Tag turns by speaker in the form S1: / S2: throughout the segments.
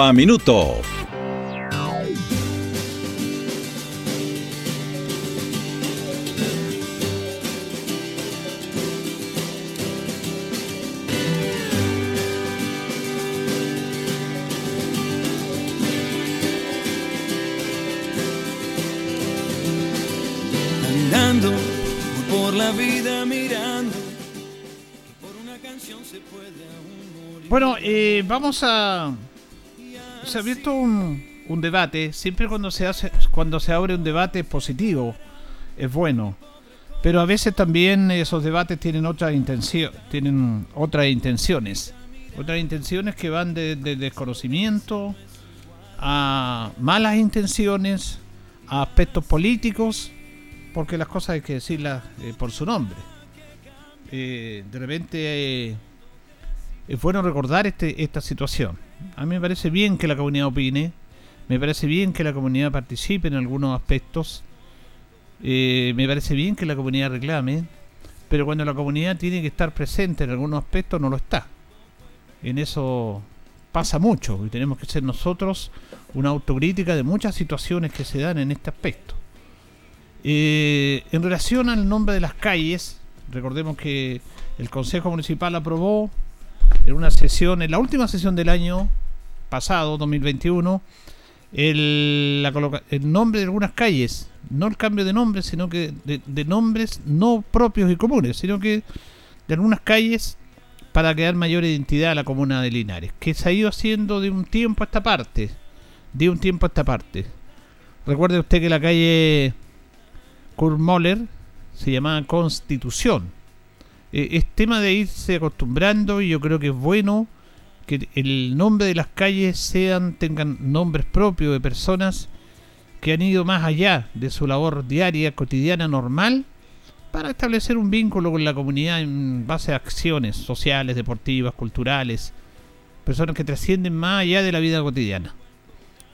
S1: a Minuto.
S2: Andando por la vida mirando. Por una canción se puede aún morir.
S3: Bueno, eh, vamos a. Se ha abierto un, un debate. Siempre cuando se hace, cuando se abre un debate positivo, es bueno. Pero a veces también esos debates tienen otra intención, tienen otras intenciones, otras intenciones que van de, de desconocimiento a malas intenciones, a aspectos políticos, porque las cosas hay que decirlas eh, por su nombre. Eh, de repente eh, es bueno recordar este, esta situación. A mí me parece bien que la comunidad opine, me parece bien que la comunidad participe en algunos aspectos, eh, me parece bien que la comunidad reclame, pero cuando la comunidad tiene que estar presente en algunos aspectos no lo está. En eso pasa mucho y tenemos que ser nosotros una autocrítica de muchas situaciones que se dan en este aspecto. Eh, en relación al nombre de las calles, recordemos que el Consejo Municipal aprobó en una sesión, en la última sesión del año pasado, 2021, el, la el nombre de algunas calles, no el cambio de nombre, sino que de, nombres no propios y comunes, sino que de algunas calles para crear mayor identidad a la comuna de Linares, que se ha ido haciendo de un tiempo a esta parte, de un tiempo a esta parte. Recuerde usted que la calle Kurt Moller se llamaba Constitución. Eh, es tema de irse acostumbrando y yo creo que es bueno que el nombre de las calles sean tengan nombres propios de personas que han ido más allá de su labor diaria, cotidiana, normal, para establecer un vínculo con la comunidad en base a acciones sociales, deportivas, culturales, personas que trascienden más allá de la vida cotidiana.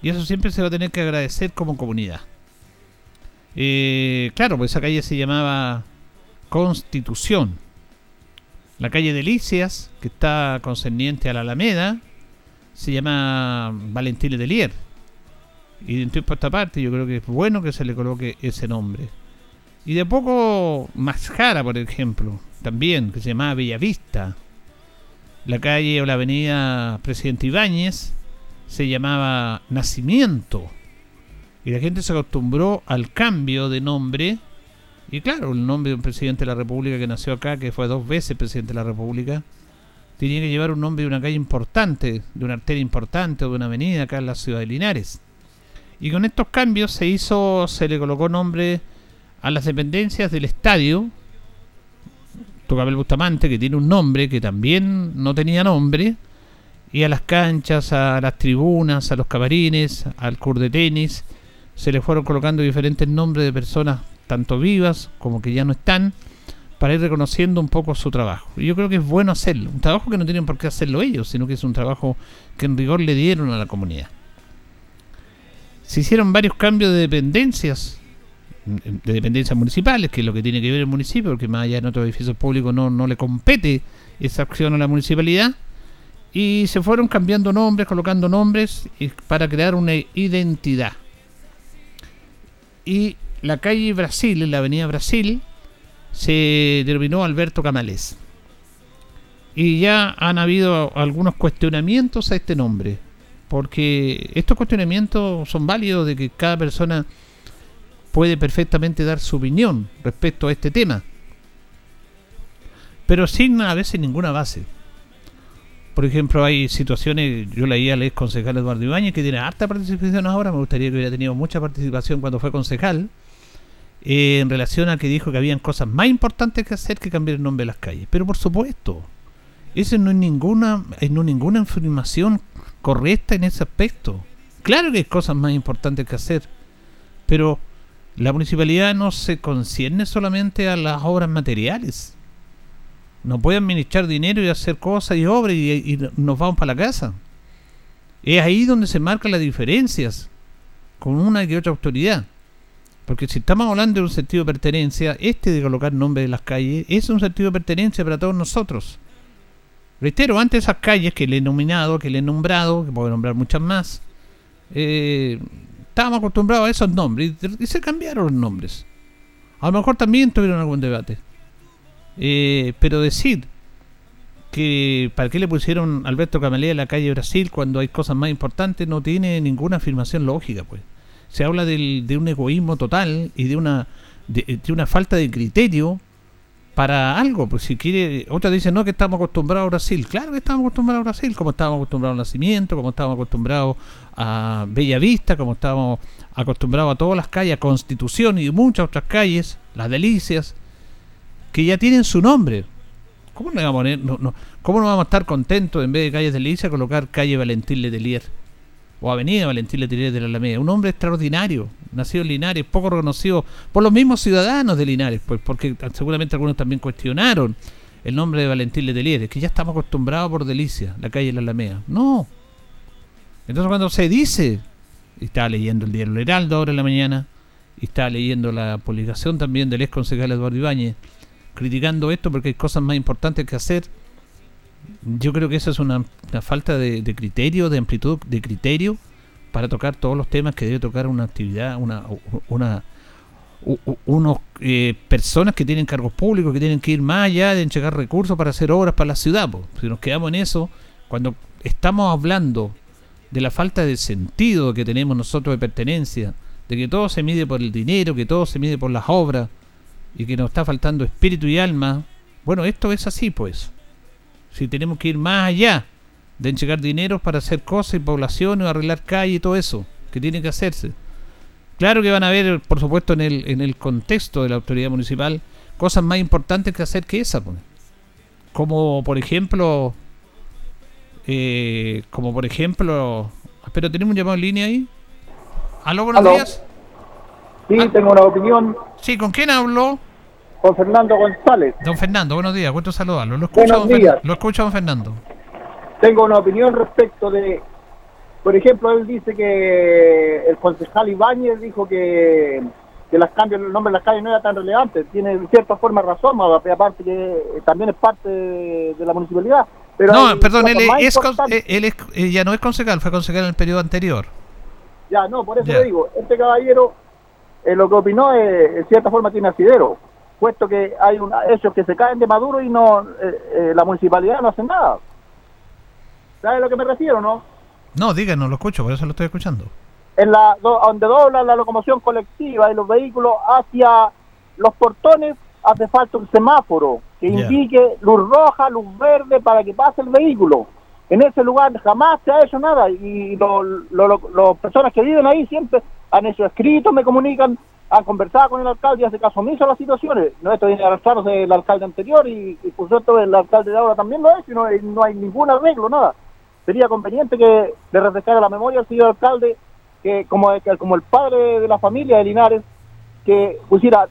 S3: Y eso siempre se va a tener que agradecer como comunidad. Eh, claro, pues esa calle se llamaba Constitución. La calle Delicias, que está concerniente a la Alameda, se llama Valentín Letelier. Y de un esta parte yo creo que es bueno que se le coloque ese nombre. Y de poco Masjara, por ejemplo, también, que se llamaba Bellavista. La calle o la avenida Presidente Ibáñez se llamaba Nacimiento. Y la gente se acostumbró al cambio de nombre. Y claro, el nombre de un presidente de la República que nació acá, que fue dos veces presidente de la República, tenía que llevar un nombre de una calle importante, de una arteria importante o de una avenida acá en la ciudad de Linares. Y con estos cambios se hizo, se le colocó nombre a las dependencias del estadio, Tocabel Bustamante, que tiene un nombre que también no tenía nombre, y a las canchas, a las tribunas, a los camarines, al cur de tenis, se le fueron colocando diferentes nombres de personas, tanto vivas como que ya no están, para ir reconociendo un poco su trabajo. Y yo creo que es bueno hacerlo, un trabajo que no tienen por qué hacerlo ellos, sino que es un trabajo que en rigor le dieron a la comunidad. Se hicieron varios cambios de dependencias, de dependencias municipales, que es lo que tiene que ver el municipio, porque más allá en otros edificios públicos no, no le compete esa acción a la municipalidad. Y se fueron cambiando nombres, colocando nombres para crear una identidad. Y la calle Brasil, en la avenida Brasil, se denominó Alberto Camales. Y ya han habido algunos cuestionamientos a este nombre. Porque estos cuestionamientos son válidos de que cada persona puede perfectamente dar su opinión respecto a este tema. Pero sin a veces ninguna base. Por ejemplo, hay situaciones, yo leía al ex concejal Eduardo Ibáñez que tiene harta participación ahora, me gustaría que hubiera tenido mucha participación cuando fue concejal, eh, en relación a que dijo que habían cosas más importantes que hacer que cambiar el nombre de las calles. Pero por supuesto, Esa no es ninguna, eh, no ninguna información correcta en ese aspecto. Claro que hay cosas más importantes que hacer, pero la municipalidad no se concierne solamente a las obras materiales. No puede administrar dinero y hacer cosas y obras y, y nos vamos para la casa. Es ahí donde se marcan las diferencias con una y otra autoridad. Porque si estamos hablando de un sentido de pertenencia, este de colocar nombre de las calles es un sentido de pertenencia para todos nosotros. Reitero, antes esas calles que le he nominado, que le he nombrado, que puedo nombrar muchas más, eh, estábamos acostumbrados a esos nombres y, se cambiaron los nombres. A lo mejor también tuvieron algún debate. Eh, pero decir que para qué le pusieron Alberto Camalea a la calle Brasil cuando hay cosas más importantes no tiene ninguna afirmación lógica, pues. Se habla del, de un egoísmo total y de una de, una falta de criterio para algo, pues si quiere, otras dicen no que estamos acostumbrados a Brasil, claro que estamos acostumbrados a Brasil, como estábamos acostumbrados al nacimiento, como estábamos acostumbrados a Bella Vista, como estábamos acostumbrados a todas las calles, Constitución y muchas otras calles, las delicias, que ya tienen su nombre. ¿Cómo no vamos a, no, ¿cómo no vamos a estar contentos en vez de calles delicias colocar calle Valentín Letelier? O Avenida Valentín Letelier de la Alameda. Un hombre extraordinario, nacido en Linares, poco reconocido por los mismos ciudadanos de Linares, pues porque seguramente algunos también cuestionaron el nombre de Valentín Letelier, que ya estamos acostumbrados por delicia, la calle de la Alameda. No. Entonces cuando se dice, y estaba leyendo el diario El Heraldo ahora en la mañana, y estaba leyendo la publicación también del ex concejal Eduardo Ibáñez, criticando esto porque hay cosas más importantes que hacer. Yo creo que esa es una, falta de, criterio, de amplitud de criterio para tocar todos los temas que debe tocar una actividad, una, una unos eh, personas que tienen cargos públicos que tienen que ir más allá de entregar recursos para hacer obras para la ciudad. Si nos quedamos en eso, cuando estamos hablando de la falta de sentido que tenemos nosotros de pertenencia, de que todo se mide por el dinero, que todo se mide por las obras, y que nos está faltando espíritu y alma, bueno, esto es así pues. Si tenemos que ir más allá de entregar dinero para hacer cosas y población o arreglar calle y todo eso, que tiene que hacerse. Claro que van a haber, por supuesto, en el, en el contexto de la autoridad municipal, cosas más importantes que hacer que esa. Pues. Como por ejemplo, eh, como por ejemplo, pero tenemos un llamado en línea ahí. Aló, buenos días.
S4: Sí, tengo una opinión.
S3: Sí, ¿con quién hablo?
S4: Con Fernando González.
S3: Don Fernando, buenos días, gusto saludarlo. Lo escucho,
S4: buenos días.
S3: Lo escucho, don Fernando.
S4: Tengo una opinión respecto de, por ejemplo, él dice que el concejal Ibáñez dijo que, que las cambios, el nombre de las calles no era tan relevante. Tiene de cierta forma razón, aparte que también es parte de, la municipalidad. Pero
S3: no, perdón, él, es, él, es, ya no es concejal, fue concejal en el periodo anterior.
S4: Ya, no, por eso le digo, este caballero eh, lo que opinó es, en cierta forma tiene asidero, puesto que hay un, hechos que se caen de Maduro y no eh, eh, la municipalidad no hace nada. ¿Sabes a lo que me refiero, no?
S3: No, díganos, lo escucho, por eso lo estoy escuchando.
S4: En la donde dobla la locomoción colectiva y los vehículos hacia los portones hace falta un semáforo que indique luz roja, luz verde para que pase el vehículo. En ese lugar jamás se ha hecho nada y las personas que viven ahí siempre han hecho escritos, me comunican, han conversado con el alcalde y hace caso omiso a las situaciones. No, esto viene a del alcalde anterior y, por supuesto el alcalde de ahora también lo es y no, no hay ningún arreglo, nada. Sería conveniente que le refrescara la memoria al señor alcalde, que como, como el padre de la familia de Linares, que pusiera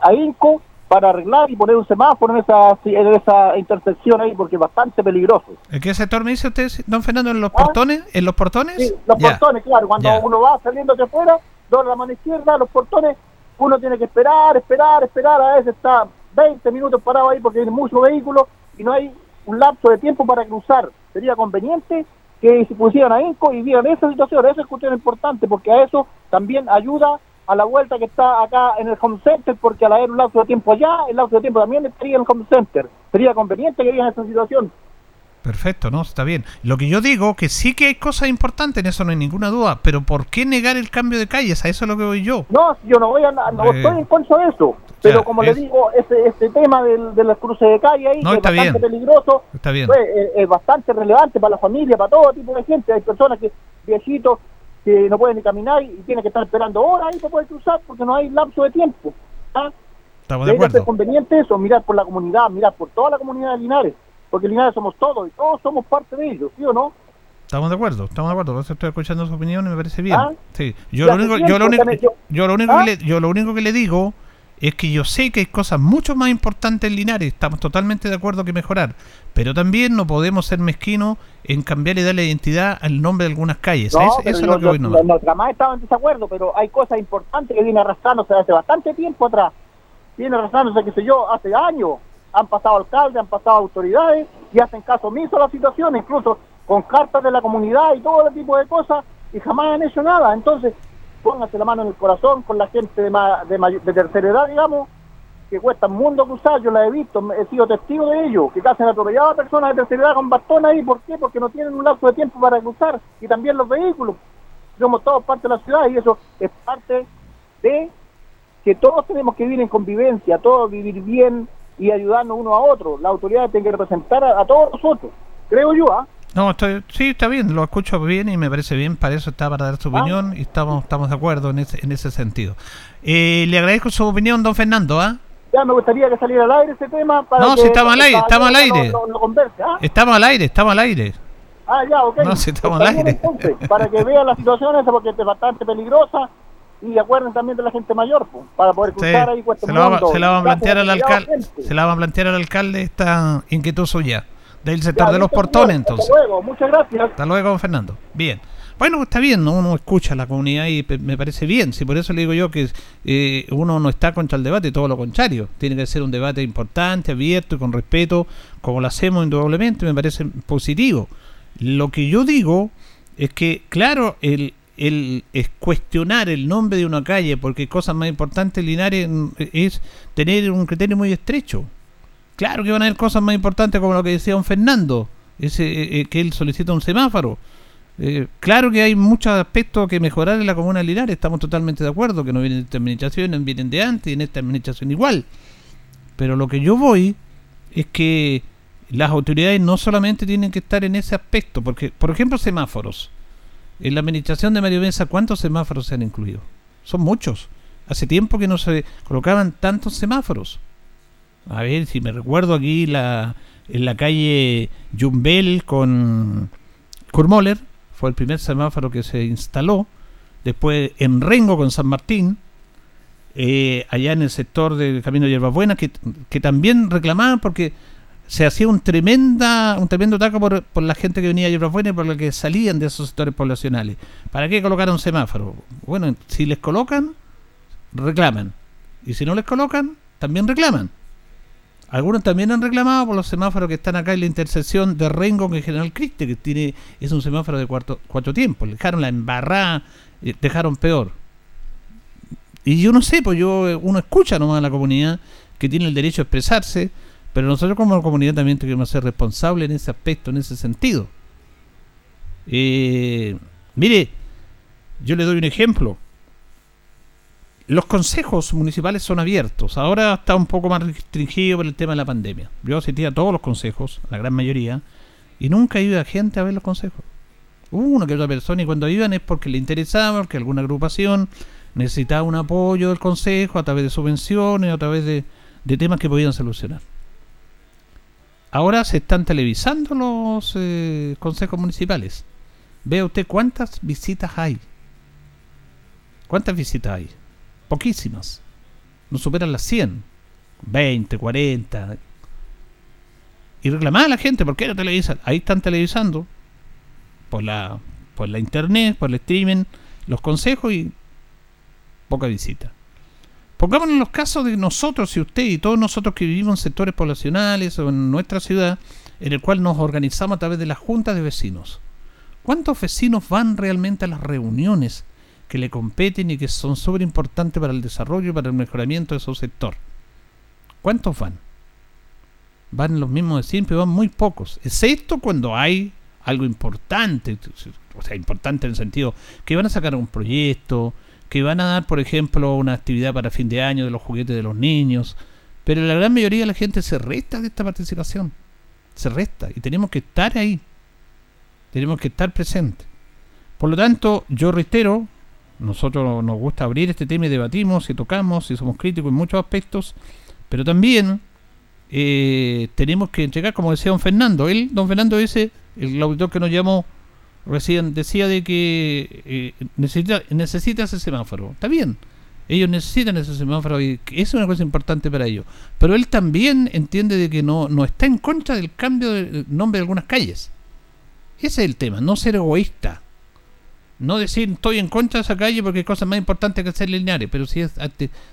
S4: a INCO para arreglar y poner un semáforo en esa, en esa intersección ahí porque es bastante peligroso.
S3: ¿En qué sector me dice usted, don Fernando? ¿En los ¿Ah? portones? ¿En los portones?
S4: Sí, los portones, claro. Cuando uno va saliendo hacia afuera, dobla la mano izquierda, los portones, uno tiene que esperar, esperar, esperar. A veces está 20 minutos parado ahí porque hay muchos vehículos y no hay un lapso de tiempo para cruzar. Sería conveniente que se pusieran a INCO y vieran esa situación. Esa es cuestión importante porque a eso también ayuda a la vuelta que está acá en el home center, porque al haber un lapso de tiempo allá, el lapso de tiempo también estaría en el home center. Sería conveniente que en esta situación.
S3: Perfecto, ¿no? Está bien. Lo que yo digo, que sí que hay cosas importantes, en eso no hay ninguna duda, pero ¿por qué negar el cambio de calles? A eso es lo que voy yo.
S4: No, yo no voy a, no eh, estoy en contra de eso, pero como le digo, este, este tema del, de los cruces de calle ahí, es bastante peligroso,
S3: está bien.
S4: Pues, eh, es, bastante relevante para la familia, para todo tipo de gente. Hay personas que, viejitos, que no pueden ni caminar y tienen que estar esperando horas ahí para poder cruzar porque no hay lapso de tiempo. ¿ah?
S3: Estamos de acuerdo.
S4: Es conveniente eso, mirar por la comunidad, mirar por toda la comunidad de Linares. Porque Linares somos todos y todos somos parte de ellos, ¿sí o no?
S3: Estamos de acuerdo, estamos de acuerdo. Eso estoy escuchando su opinión y me parece bien.
S4: ¿Ah?
S3: Sí. Yo lo único, yo lo único,
S4: yo-
S3: lo único
S4: ¿Ah?
S3: que le, yo lo único que le digo es que yo sé que hay cosas mucho más importantes en Linares, estamos totalmente de acuerdo que mejorar, pero también no podemos ser mezquinos en cambiar y darle identidad al nombre de algunas calles.
S4: No,
S3: Es-
S4: pero
S3: eso es lo que voy nomás.
S4: los demás estaban en desacuerdo, pero hay cosas importantes que vienen arrastrándose hace bastante tiempo atrás. Viene arrastrándose, qué sé yo, hace años. Han pasado alcaldes, han pasado autoridades y hacen caso omiso a la situación, incluso con cartas de la comunidad y todo ese tipo de cosas, y jamás han hecho nada. Entonces, pónganse la mano en el corazón con la gente de, ma- de, de tercera edad, digamos, que cuesta un mundo cruzar, yo la he visto, he sido testigo de ello, que casi han atropellado a personas de tercera edad con bastón ahí, ¿por qué? Porque no tienen un lapso de tiempo para cruzar, y también los vehículos. Somos todos parte de la ciudad y eso es parte de que todos tenemos que vivir en convivencia, todos vivir bien y ayudarnos uno a otro. La autoridad tiene que representar a, a todos nosotros, creo yo, ¿ah?
S3: No, estoy, sí, está bien, lo escucho bien y me parece bien, para eso está, para dar su
S4: Ah.
S3: opinión y estamos, estamos de acuerdo en ese, en ese sentido. Eh, le agradezco su opinión, don Fernando, ¿ah?
S4: Ya me gustaría que saliera al aire ese tema para
S3: No,
S4: que
S3: si estamos al aire, estamos al aire.
S4: ¿ah?
S3: Estamos al aire, estamos al aire.
S4: Ah, ya, ok.
S3: No, si estamos al aire.
S4: entonces, para que vean la situación esa, porque es bastante peligrosa. Y acuerden también de la gente mayor, pues, para poder
S3: Sí,
S4: cruzar ahí Cuesta
S3: se, la va, se la va a plantear al alcalde, se la va a plantear al alcalde esta inquietud suya del
S4: Ya,
S3: sector de los portones, entonces.
S4: Hasta luego, muchas gracias.
S3: Hasta luego, don Fernando. Bien. Bueno, está bien, ¿no? uno escucha a la comunidad y me parece bien. Si por eso le digo yo que eh, uno no está contra el debate, todo lo contrario. Tiene que ser un debate importante, abierto y con respeto, como lo hacemos indudablemente, me parece positivo. Lo que yo digo es que, claro, el, el es cuestionar el nombre de una calle, porque cosas más importantes, Linares, mm, es tener un criterio muy estrecho. Claro que van a haber cosas más importantes como lo que decía don Fernando, ese, eh, eh, que él solicita un semáforo. Eh, claro que hay muchos aspectos que mejorar en la comuna de Linares, estamos totalmente de acuerdo, que no vienen de esta administración, vienen de antes y en esta administración igual. Pero lo que yo voy es que las autoridades no solamente tienen que estar en ese aspecto, porque, por ejemplo, semáforos. En la administración de Mario Mesa, ¿cuántos semáforos se han incluido? Son muchos. Hace tiempo que no se colocaban tantos semáforos. A ver si me recuerdo aquí la, en la calle Jumbel con Kurmoller, fue el primer semáforo que se instaló. Después en Rengo con San Martín, eh, allá en el sector del Camino de Hierbas que también reclamaban porque se hacía un tremenda un tremendo taco por, por la gente que venía a Hierbas Buenas y por la que salían de esos sectores poblacionales. ¿Para qué colocar un semáforo? Bueno, si les colocan, reclaman. Y si no les colocan, también reclaman. Algunos también han reclamado por los semáforos que están acá en la intersección de Rengo con General Criste, que tiene es un semáforo de cuarto, cuatro tiempos. Dejaron la embarrada, eh, dejaron peor. Y yo no sé, pues yo eh, uno escucha nomás a la comunidad que tiene el derecho a expresarse, pero nosotros como comunidad también tenemos que ser responsables en ese aspecto, en ese sentido. Eh, mire, yo le doy un ejemplo. Los consejos municipales son abiertos. Ahora está un poco más restringido por el tema de la pandemia. Yo asistí a todos los consejos, la gran mayoría, y nunca iba gente a ver los consejos. Una que otra persona, y cuando iban es porque le interesaba, porque alguna agrupación necesitaba un apoyo del consejo a través de subvenciones, a través de, de temas que podían solucionar. Ahora se están televisando los eh, consejos municipales. Vea usted cuántas visitas hay. ¿Cuántas visitas hay? Poquísimas. No superan las 100. 20, 40. Y reclamaba a la gente, ¿por qué no televisan? Ahí están televisando. Por la, por la internet, por el streaming, los consejos y poca visita. Pongámonos en los casos de nosotros y usted y todos nosotros que vivimos en sectores poblacionales o en nuestra ciudad, en el cual nos organizamos a través de las juntas de vecinos. ¿Cuántos vecinos van realmente a las reuniones que le competen y que son súper importantes para el desarrollo y para el mejoramiento de su sector? ¿Cuántos van? Van los mismos de siempre, van muy pocos, excepto cuando hay algo importante, o sea, importante en el sentido que van a sacar un proyecto, que van a dar, por ejemplo, una actividad para fin de año de los juguetes de los niños, pero la gran mayoría de la gente se resta de esta participación, se resta, y tenemos que estar ahí, tenemos que estar presentes. Por lo tanto, yo reitero, nosotros nos gusta abrir este tema y debatimos y tocamos y somos críticos en muchos aspectos, pero también eh, tenemos que entregar, como decía don Fernando, él, don Fernando ese, el auditor que nos llamó recién, decía de que eh, necesita, ese semáforo. Está bien, ellos necesitan ese semáforo y es una cosa importante para ellos. Pero él también entiende de que no, no está en contra del cambio de nombre de algunas calles. Ese es el tema, no ser egoísta. No decir estoy en contra de esa calle porque hay cosas más importantes que hacer lineares, pero sí es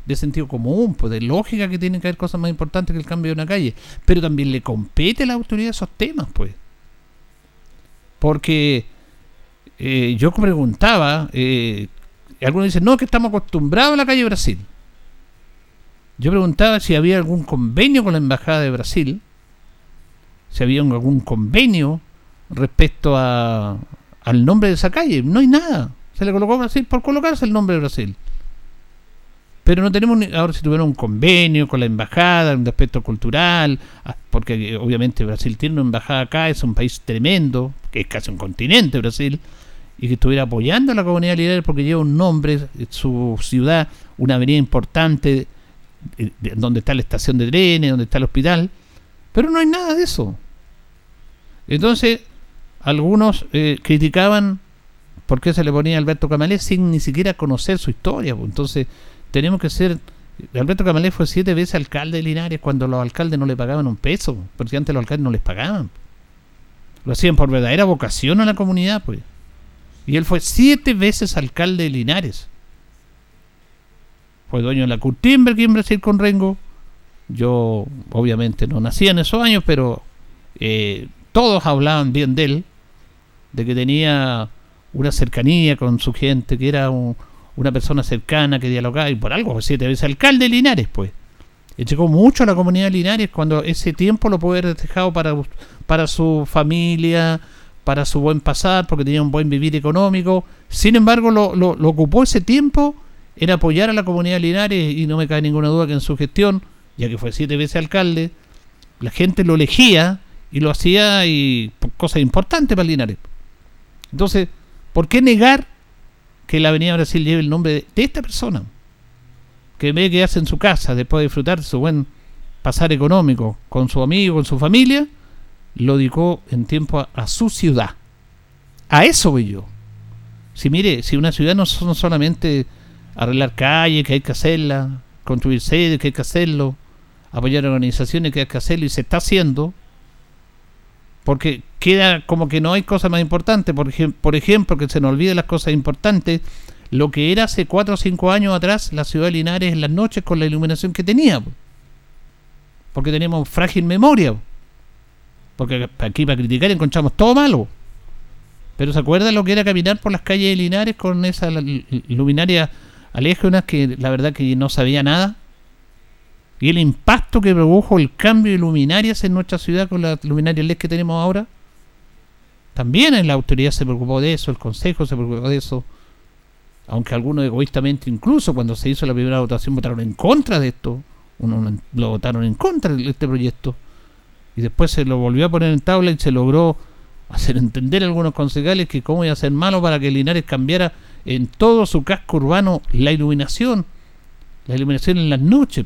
S3: de sentido común, pues de lógica que tienen que haber cosas más importantes que el cambio de una calle. Pero también le compete a la autoridad esos temas, pues. Porque eh, yo preguntaba, eh, algunos dicen, no, que estamos acostumbrados a la calle Brasil. Yo preguntaba si había algún convenio con la Embajada de Brasil, si había algún convenio respecto a, al nombre de esa calle. No hay nada. Se le colocó Brasil por colocarse el nombre de Brasil. Pero no tenemos, ni, ahora si tuvieron un convenio con la embajada, un aspecto cultural, ah, porque eh, obviamente Brasil tiene una embajada acá, es un país tremendo, que es casi un continente Brasil, y que estuviera apoyando a la comunidad líder porque lleva un nombre, eh, su ciudad, una avenida importante, eh, donde está la estación de trenes, donde está el hospital, pero no hay nada de eso. Entonces, algunos eh, criticaban por qué se le ponía Alberto Camalé sin ni siquiera conocer su historia. Pues. Entonces, tenemos que ser. Alberto Camalé fue siete veces alcalde de Linares cuando los alcaldes no le pagaban un peso, porque antes los alcaldes no les pagaban. Lo hacían por verdadera vocación a la comunidad, pues. Y él fue siete veces alcalde de Linares. Fue dueño de la Curtimber en Brasil con Rengo. Yo, obviamente, no nací en esos años, pero eh, todos hablaban bien de él de que tenía una cercanía con su gente, que era una persona cercana, que dialogaba, y por algo, siete veces alcalde de Linares, pues. Y llegó mucho a la comunidad de Linares cuando ese tiempo lo pudo haber dejado para, para su familia, para su buen pasar, porque tenía un buen vivir económico. Sin embargo, lo, lo, ocupó ese tiempo en apoyar a la comunidad de Linares, y no me cae ninguna duda que en su gestión, ya que fue siete veces alcalde, la gente lo elegía y lo hacía y cosas importantes para Linares. Entonces, ¿por qué negar que la Avenida Brasil lleve el nombre de, esta persona? Que en vez de quedarse en su casa después de disfrutar de su buen pasar económico con su amigo, con su familia, lo dedicó en tiempo a, su ciudad. A eso voy yo. Si mire, si una ciudad no son solamente arreglar calles, que hay que hacerla, construir sedes, que hay que hacerlo, apoyar organizaciones, que hay que hacerlo, y se está haciendo, porque queda como que no hay cosas más importantes. Por, ejemplo, que se nos olvide las cosas importantes, lo que era hace 4 o 5 años atrás la ciudad de Linares en las noches con la iluminación que tenía. Porque teníamos frágil memoria. Porque aquí para criticar encontramos todo malo. Pero ¿se acuerdan lo que era caminar por las calles de Linares con esa luminaria unas que la verdad que no sabía nada? y el impacto que produjo el cambio de luminarias en nuestra ciudad con las luminarias LED que tenemos ahora. También la autoridad se preocupó de eso, el consejo se preocupó de eso. Aunque algunos egoístamente, incluso cuando se hizo la primera votación, votaron en contra de esto. Uno lo votaron en contra de este proyecto. Y después se lo volvió a poner en tabla y se logró hacer entender a algunos concejales que cómo iba a ser malo para que Linares cambiara en todo su casco urbano la iluminación. La iluminación en las noches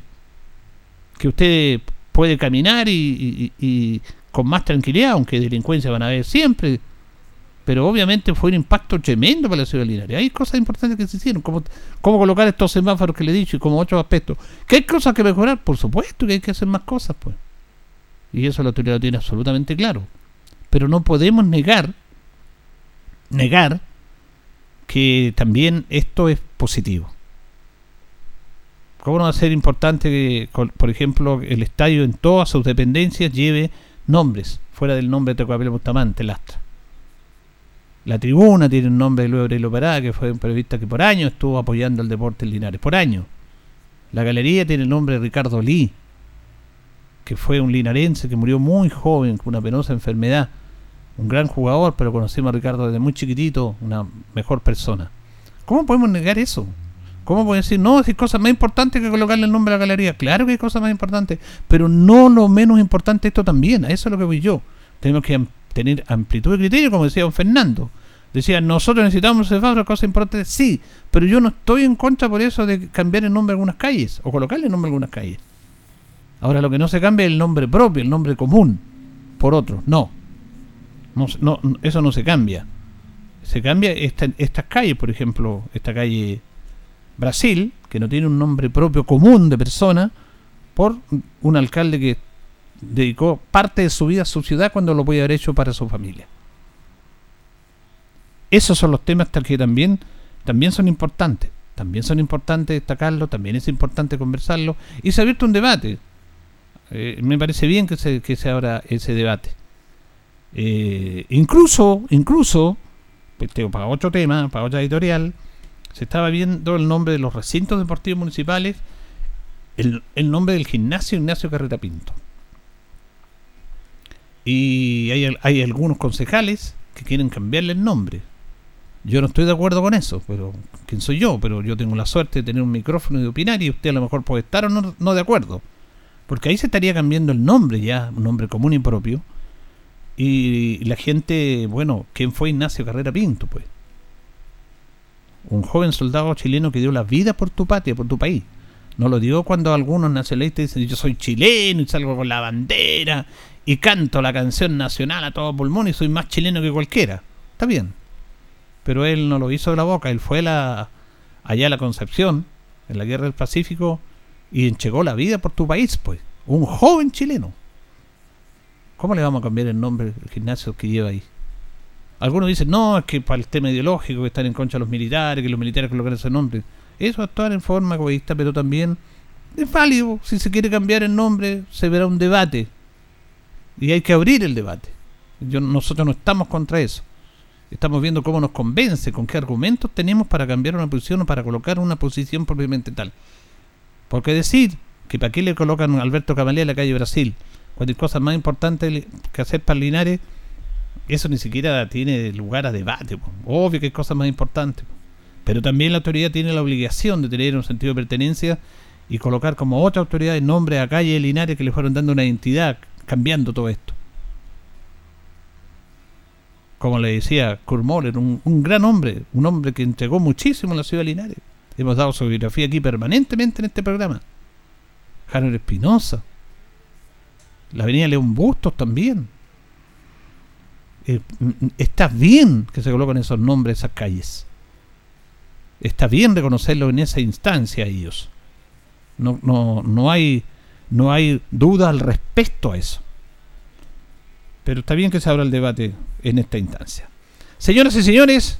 S3: que usted puede caminar y, con más tranquilidad, aunque delincuencia van a haber siempre. Pero obviamente fue un impacto tremendo para la ciudad de Linares. Hay cosas importantes que se hicieron, como cómo colocar estos semáforos que le he dicho y como otros aspectos. ¿Que hay cosas que mejorar? Por supuesto que hay que hacer más cosas, pues. Y eso la autoridad lo tiene absolutamente claro. Pero no podemos negar, negar que también esto es positivo. ¿Cómo no va a ser importante que, por ejemplo, el estadio en todas sus dependencias lleve nombres, fuera del nombre de Tocapel Bustamante, Lastra? La tribuna tiene un nombre de Luis Aurelio Parada, que fue un periodista que por años estuvo apoyando el deporte en Linares, por años. La galería tiene el nombre de Ricardo Lee, que fue un linarense que murió muy joven con una penosa enfermedad. Un gran jugador, pero conocimos a Ricardo desde muy chiquitito, una mejor persona. ¿Cómo podemos negar eso? ¿Cómo pueden decir, no, hay cosas más importantes que colocarle el nombre a la galería? Claro que hay cosas más importantes, pero no lo menos importante esto también, a eso es lo que voy yo. Tenemos que tener amplitud de criterio, como decía don Fernando. Decía, nosotros necesitamos semáforos, cosas importantes, sí, pero yo no estoy en contra por eso de cambiar el nombre de algunas calles o colocarle el nombre a algunas calles. Ahora lo que no se cambia es el nombre propio, el nombre común, por otro. No. no, eso no se cambia. Se cambia esta, estas calles, por ejemplo, esta calle Brasil, que no tiene un nombre propio común de persona, por un alcalde que dedicó parte de su vida a su ciudad cuando lo podía haber hecho para su familia. Esos son los temas que también, también son importantes. También son importantes destacarlo, también es importante conversarlo. Y se ha abierto un debate. Eh, me parece bien que se, que se abra ese debate. Eh, incluso, incluso, pues, para otro tema, para otra editorial, se estaba viendo el nombre de los recintos deportivos municipales, el, el nombre del gimnasio Ignacio Carrera Pinto. Y hay, hay algunos concejales que quieren cambiarle el nombre. Yo no estoy de acuerdo con eso, pero ¿quién soy yo? Pero yo tengo la suerte de tener un micrófono y de opinar y usted a lo mejor puede estar o no, no de acuerdo. Porque ahí se estaría cambiando el nombre ya, un nombre común y propio. Y la gente, bueno, ¿quién fue Ignacio Carrera Pinto? Pues un joven soldado chileno que dio la vida por tu patria, por tu país. No lo digo cuando algunos nacionalistas dicen yo soy chileno y salgo con la bandera y canto la canción nacional a todo pulmón y soy más chileno que cualquiera. Está bien. Pero él no lo hizo de la boca, él fue la, allá a la Concepción, en la Guerra del Pacífico, y enchegó la vida por tu país, pues. Un joven chileno. ¿Cómo le vamos a cambiar el nombre del gimnasio que lleva ahí? Algunos dicen, no, es que para el tema ideológico, que están en contra de los militares, que los militares colocan ese nombre. Eso es actuar en forma egoísta, pero también es válido. Si se quiere cambiar el nombre, se verá un debate. Y hay que abrir el debate. Yo, nosotros no estamos contra eso. Estamos viendo cómo nos convence, con qué argumentos tenemos para cambiar una posición o para colocar una posición propiamente tal. Porque decir que para qué le colocan a Alberto Camalea en la calle Brasil, cuando hay cosas más importantes que hacer para Linares, eso ni siquiera tiene lugar a debate. Obvio que hay cosas más importantes. Pero también la autoridad tiene la obligación de tener un sentido de pertenencia y colocar como otra autoridad el nombre a calle Linares que le fueron dando una identidad, cambiando todo esto. Como le decía Kurt Moller, un, gran hombre, un hombre que entregó muchísimo en la ciudad de Linares. Hemos dado su biografía aquí permanentemente en este programa. Javier Espinosa. La avenida León Bustos también. Eh, está bien que se coloquen esos nombres, esas calles. Está bien reconocerlo en esa instancia a ellos. No, no, no, hay, no hay duda al respecto a eso. Pero está bien que se abra el debate en esta instancia. Señoras y señores,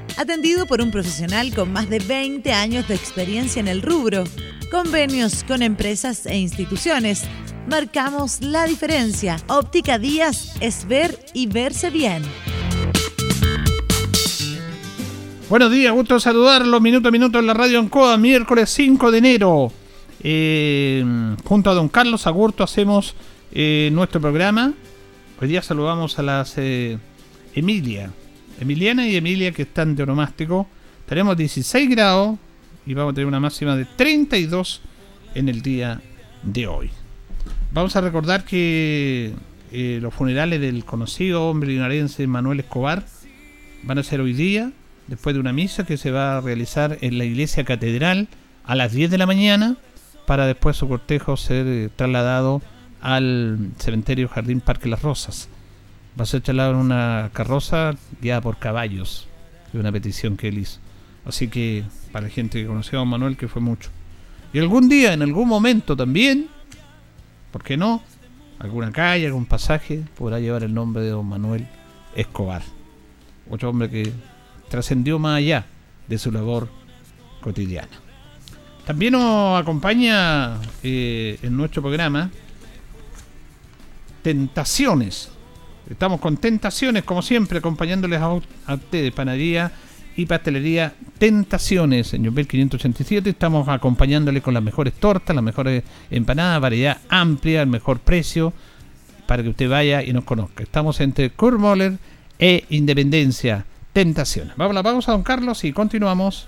S5: Atendido por un profesional con más de 20 años de experiencia en el rubro, convenios con empresas e instituciones. Marcamos la diferencia. Óptica Díaz es ver y verse bien.
S3: Buenos días, gusto saludarlo minuto a minuto en la radio en Coda, miércoles 5 de enero. Eh, junto a don Carlos Agurto hacemos eh, nuestro programa. Hoy día saludamos a las eh, Emilia, Emiliana y Emilia que están de onomástico. Tenemos 16 grados y vamos a tener una máxima de 32 en el día de hoy. Vamos a recordar que los funerales del conocido hombre linarense Manuel Escobar van a ser hoy día, después de una misa que se va a realizar en la iglesia catedral a las 10 de la mañana para después su cortejo ser eh, trasladado al cementerio Jardín Parque Las Rosas. Va a ser trasladado en una carroza guiada por caballos, de una petición que él hizo. Así que para la gente que conoció a Manuel, que fue mucho. Y algún día, en algún momento también, ¿por qué no? Alguna calle, algún pasaje podrá llevar el nombre de don Manuel Escobar. Otro hombre que trascendió más allá de su labor cotidiana. También nos acompaña eh, en nuestro programa Tentaciones. Estamos con Tentaciones, como siempre, acompañándoles a, ustedes, panadería y pastelería Tentaciones, señor Bel 587. Estamos acompañándoles con las mejores tortas, las mejores empanadas, variedad amplia, el mejor precio, para que usted vaya y nos conozca. Estamos entre Kurt e Independencia Tentaciones. Vamos a la pausa, don Carlos, y continuamos.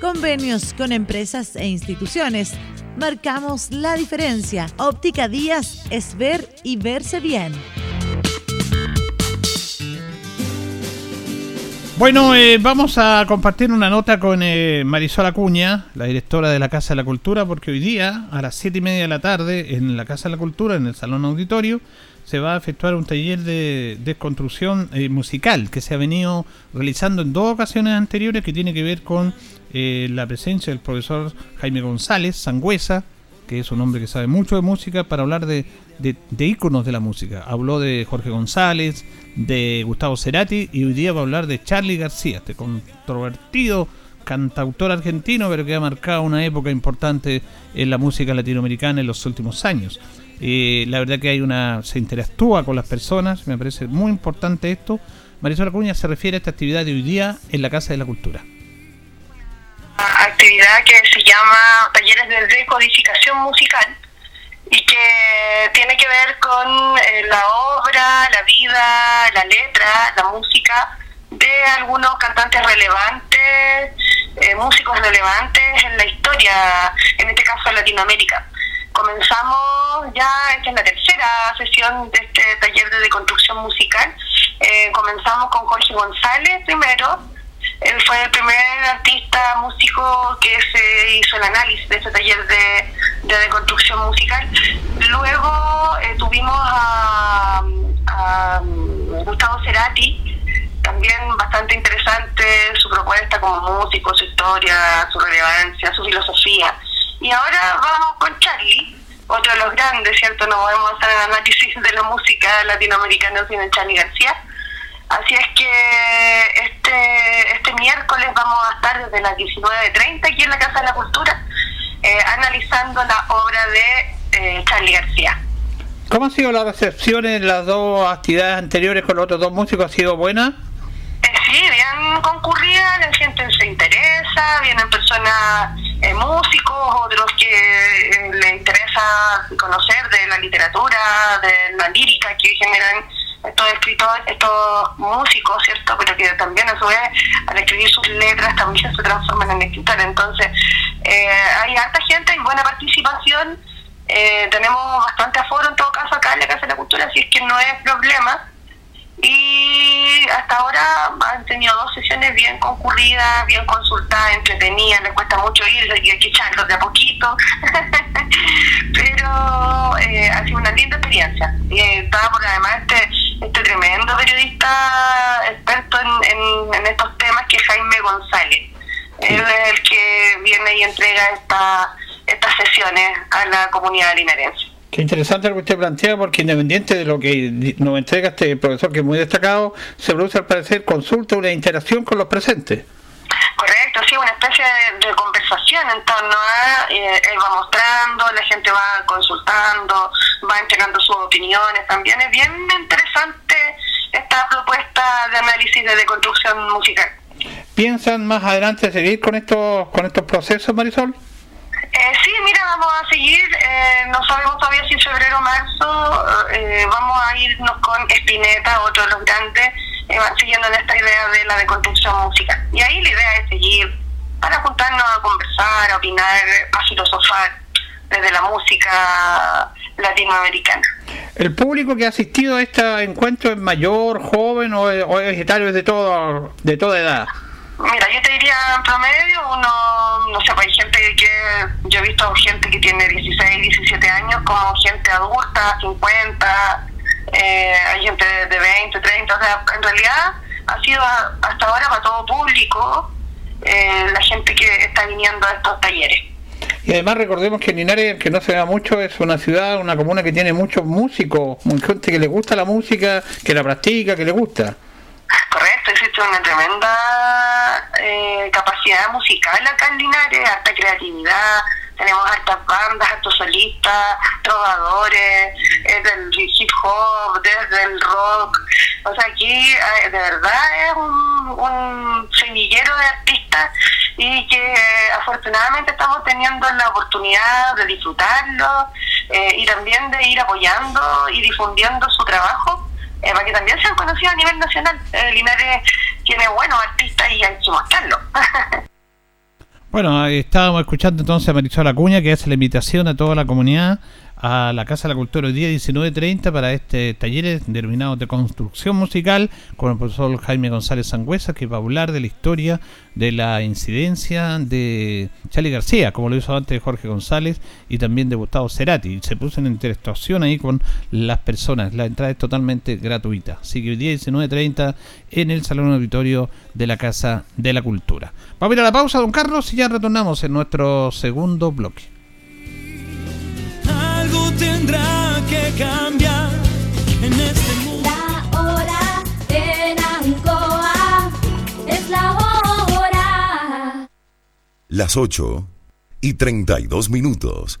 S5: convenios con empresas e instituciones. Marcamos la diferencia. Óptica Díaz es ver y verse bien.
S3: Bueno, eh, vamos a compartir una nota con eh, Marisol Acuña, la directora de la Casa de la Cultura, porque hoy día, a las siete y media de la tarde, en la Casa de la Cultura, en el Salón Auditorio, se va a efectuar un taller de desconstrucción eh, musical que se ha venido realizando en dos ocasiones anteriores, que tiene que ver con la presencia del profesor Jaime González, Sangüesa, que es un hombre que sabe mucho de música, para hablar de, de, de íconos de la música. Habló de Jorge González, de Gustavo Cerati, y hoy día va a hablar de Charlie García, este controvertido cantautor argentino, pero que ha marcado una época importante en la música latinoamericana en los últimos años. Eh, la verdad que hay una se interactúa con las personas, me parece muy importante esto. Marisol Acuña se refiere a esta actividad de hoy día en la Casa de la Cultura
S6: que se llama Talleres de Decodificación Musical y que tiene que ver con eh, la obra, la vida, la letra, la música de algunos cantantes relevantes, eh, músicos relevantes en la historia, en este caso en Latinoamérica. Comenzamos ya, esta es la tercera sesión de este taller de deconstrucción musical. Eh, comenzamos con Jorge González primero, él fue el primer artista músico que se hizo el análisis de ese taller de, de deconstrucción musical. Luego eh, tuvimos a, Gustavo Cerati, también bastante interesante su propuesta como músico, su historia, su relevancia, su filosofía. Y ahora vamos con Charlie, otro de los grandes, ¿cierto? No podemos hacer análisis de la música latinoamericana sin el Charlie García Así es que este, este miércoles vamos a estar desde las 19.30 aquí en la Casa de la Cultura eh, analizando la obra de eh, Charlie García.
S3: ¿Cómo ha sido la recepción en las dos actividades anteriores con los otros dos músicos? ¿Ha sido buena?
S6: Eh, sí, bien concurrida, la gente se interesa, vienen personas, músicos, otros que les interesa conocer de la literatura, de la lírica que generan estos escritores, estos músicos, ¿cierto? Pero que también a su vez al escribir sus letras también se transforman en escritores. Entonces, eh, hay harta gente y buena participación. Eh, tenemos bastante aforo en todo caso acá en la Casa de la Cultura, así es que no es problema. Y hasta ahora han tenido dos sesiones bien concurridas, bien consultadas, entretenidas, les cuesta mucho ir, hay que echarlos de a poquito, pero eh, ha sido una linda experiencia. Y estaba por además este este tremendo periodista experto en, en, estos temas que es Jaime González. Él es el que viene y entrega esta, estas sesiones a la comunidad linarense.
S3: Qué interesante lo que usted plantea, porque independiente de lo que nos entrega este profesor, que es muy destacado, se produce al parecer consulta, una interacción con los presentes.
S6: Correcto, sí, una especie de, conversación en torno a, eh, él va mostrando, la gente va consultando, va entregando sus opiniones, también es bien interesante esta propuesta de análisis de deconstrucción musical.
S3: ¿Piensan más adelante seguir con estos, con estos procesos, Marisol?
S6: Eh, sí, mira, vamos a seguir, eh, no sabemos todavía si febrero o marzo, eh, vamos a irnos con Espineta, otro de los grandes eh, siguiendo en esta idea de la deconstrucción musical. Y ahí la idea es seguir para juntarnos a conversar, a opinar, a filosofar desde la música latinoamericana.
S3: ¿El público que ha asistido a este encuentro es mayor, joven o, o es de, todo, de toda edad?
S6: Mira, yo te diría en promedio, uno, no sé, pues hay gente que, yo he visto gente que tiene 16, 17 años, como gente adulta, 50, eh, hay gente de 20, 30, o sea, en realidad ha sido hasta ahora para todo público eh, la gente que está viniendo a estos talleres.
S3: Y además recordemos que Linares, que no se vea mucho, es una ciudad, una comuna que tiene muchos músicos, gente que le gusta la música, que la practica, que le gusta.
S6: Correcto, existe una tremenda eh, capacidad musical acá en Linares, alta creatividad, tenemos altas bandas, altos solistas, trovadores, desde el hip hop, desde el rock. O sea, aquí eh, de verdad es un, un semillero de artistas y que afortunadamente estamos teniendo la oportunidad de disfrutarlo eh, y también de ir apoyando y difundiendo su trabajo eh, para que también sean conocidos a nivel nacional. Linares tiene buenos artistas y hay que mostrarlo.
S3: Bueno, estábamos escuchando entonces a Marisol Acuña que hace la invitación a toda la comunidad a la Casa de la Cultura hoy día 19.30 para este taller denominado de construcción musical con el profesor Jaime González Sangüesa que va a hablar de la historia de la incidencia de Charlie García, como lo hizo antes Jorge González y también de Gustavo Cerati. Se puso en interactuación ahí con las personas. La entrada es totalmente gratuita. Así que hoy día 19.30 en el Salón Auditorio de la Casa de la Cultura. Vamos a ir a la pausa, don Carlos, y ya retornamos en nuestro segundo bloque
S2: tendrá que cambiar en este mundo.
S7: La hora en Ancoa es la hora.
S8: Las 8 y 32 minutos.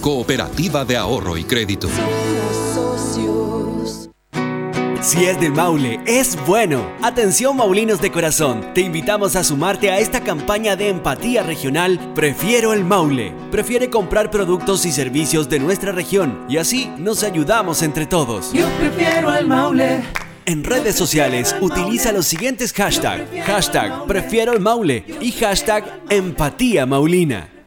S9: Cooperativa de Ahorro y Crédito.
S10: Si es del Maule, es bueno. Atención Maulinos de corazón, te invitamos a sumarte a esta campaña de empatía regional Prefiero el Maule. Prefiere comprar productos y servicios de nuestra región y así nos ayudamos entre todos.
S2: Yo prefiero el Maule.
S10: En redes sociales utiliza los siguientes hashtags. Hashtag Prefiero el Maule y hashtag Empatía Maulina.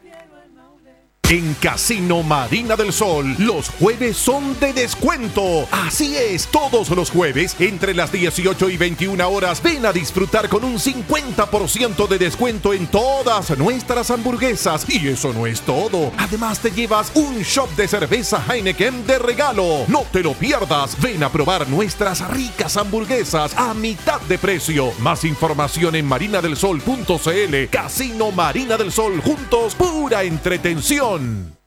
S11: En Casino Marina del Sol, los jueves son de descuento. Así es, todos los jueves, entre las 18 y 21 horas, ven a disfrutar con un 50% de descuento en todas nuestras hamburguesas. Y eso no es todo. Además, te llevas un shop de cerveza Heineken de regalo. No te lo pierdas. Ven a probar nuestras ricas hamburguesas a mitad de precio. Más información en marinadelsol.cl. Casino Marina del Sol, juntos, pura entretención. León.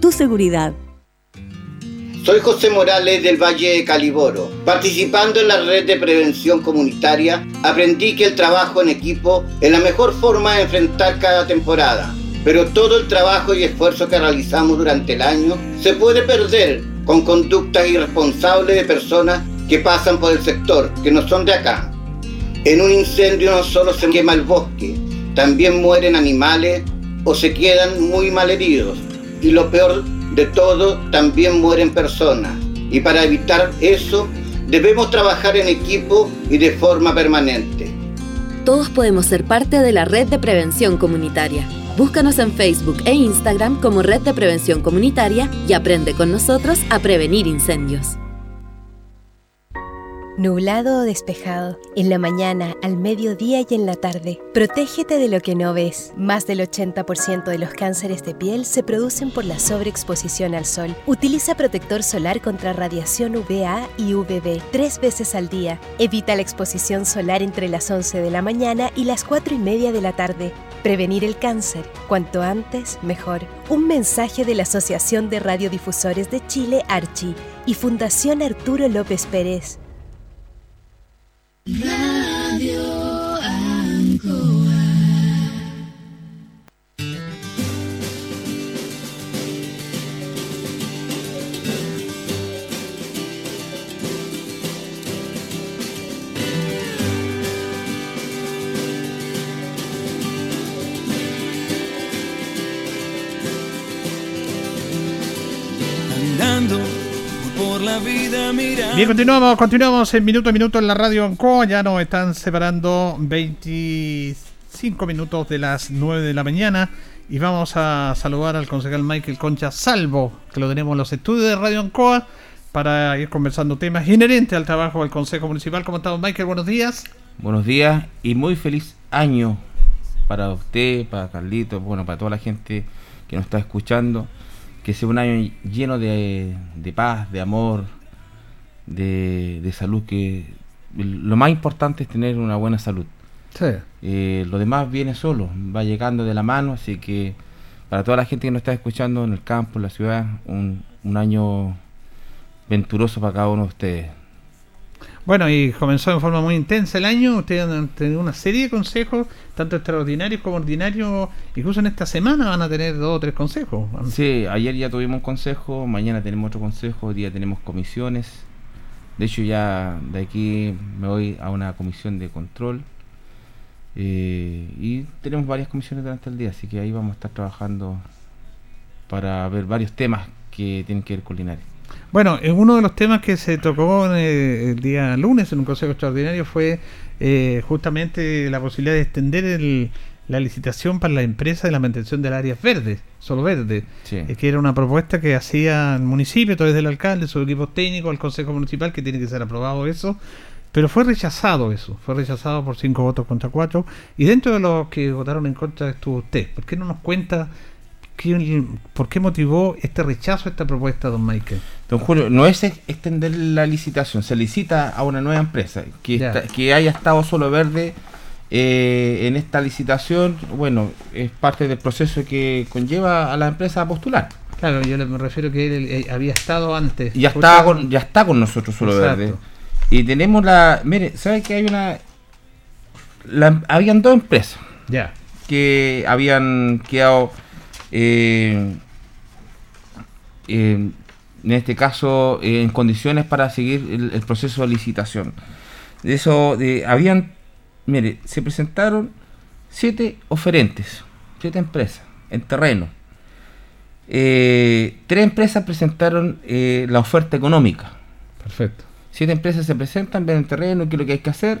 S12: tu seguridad.
S13: Soy José Morales del Valle de Caliboro. Participando en la red de prevención comunitaria, aprendí que el trabajo en equipo es la mejor forma de enfrentar cada temporada. Pero todo el trabajo y esfuerzo que realizamos durante el año se puede perder con conductas irresponsables de personas que pasan por el sector, que no son de acá. En un incendio no solo se quema el bosque, también mueren animales o se quedan muy mal heridos y lo peor de todo, también mueren personas. Y para evitar eso, debemos trabajar en equipo y de forma permanente.
S14: Todos podemos ser parte de la red de prevención comunitaria. Búscanos en Facebook e Instagram como Red de Prevención Comunitaria y aprende con nosotros a prevenir incendios.
S15: Nublado o despejado, en la mañana, al mediodía y en la tarde. Protégete de lo que no ves. Más del 80% de los cánceres de piel se producen por la sobreexposición al sol. Utiliza protector solar contra radiación UVA y UVB tres veces al día. Evita la exposición solar entre las 11 de la mañana y las 4 y media de la tarde. Prevenir el cáncer, cuanto antes, mejor. Un mensaje de la Asociación de Radiodifusores de Chile, Archi, y Fundación Arturo López Pérez.
S7: Radio
S3: Bien, continuamos, continuamos en minuto a minuto en la radio Ancoa. Ya nos están separando 25 minutos de las 9 de la mañana. Y vamos a saludar al concejal Michael Concha Salvo, que lo tenemos en los estudios de Radio Ancoa, para ir conversando temas inherentes al trabajo del Consejo Municipal. ¿Cómo estamos, Michael? Buenos días.
S16: Buenos días y muy feliz año para usted, para Carlito, bueno, para toda la gente que nos está escuchando. Que sea un año lleno de, de paz, de amor, de, de salud. Que lo más importante es tener una buena salud.
S3: Sí.
S16: Eh, lo demás viene solo, va llegando de la mano. Así que para toda la gente que nos está escuchando en el campo, en la ciudad, un, un año venturoso para cada uno de ustedes.
S3: Bueno, y comenzó en forma muy intensa el año. Ustedes han tenido una serie de consejos, tanto extraordinarios como ordinarios. Incluso en esta semana van a tener dos o tres consejos.
S16: Sí, ayer ya tuvimos un consejo, mañana tenemos otro consejo, hoy día tenemos comisiones. De hecho, ya de aquí me voy a una comisión de control. eh, y tenemos varias comisiones durante el día, así que ahí vamos a estar trabajando para ver varios temas que tienen que ver con.
S3: Bueno, en uno de los temas que se tocó eh, el día lunes en un consejo extraordinario fue eh, justamente la posibilidad de extender el- la licitación para la empresa de la mantención del área verde, solo verde,
S16: Sí.
S3: eh, que era una propuesta que hacía el municipio a través del alcalde, su equipo técnico, el consejo municipal, que tiene que ser aprobado eso. Pero fue rechazado eso, fue rechazado por cinco votos contra cuatro. Y dentro de los que votaron en contra estuvo usted. ¿Por qué no nos cuenta qué- por qué motivó este rechazo a esta propuesta, don Michael?
S16: Don Julio, no es ex- extender la licitación, se licita a una nueva empresa que, está- que haya estado solo verde eh, en esta licitación. Bueno, es parte del proceso que conlleva a la empresa a postular.
S3: Claro, yo me refiero que él eh, había estado antes.
S16: Ya está con, ya está con nosotros solo
S3: Exacto.
S16: verde. Y tenemos la, mire, ¿sabe que hay una la- habían dos empresas
S3: Ya.
S16: que habían quedado eh, eh, en este caso eh, en condiciones para seguir el, el proceso de licitación. De eso, de, habían, mire, se presentaron siete oferentes, siete empresas en terreno. Eh, tres empresas presentaron eh, la oferta económica.
S3: Perfecto.
S16: Siete empresas se presentan, ven el terreno, qué es lo que hay que hacer.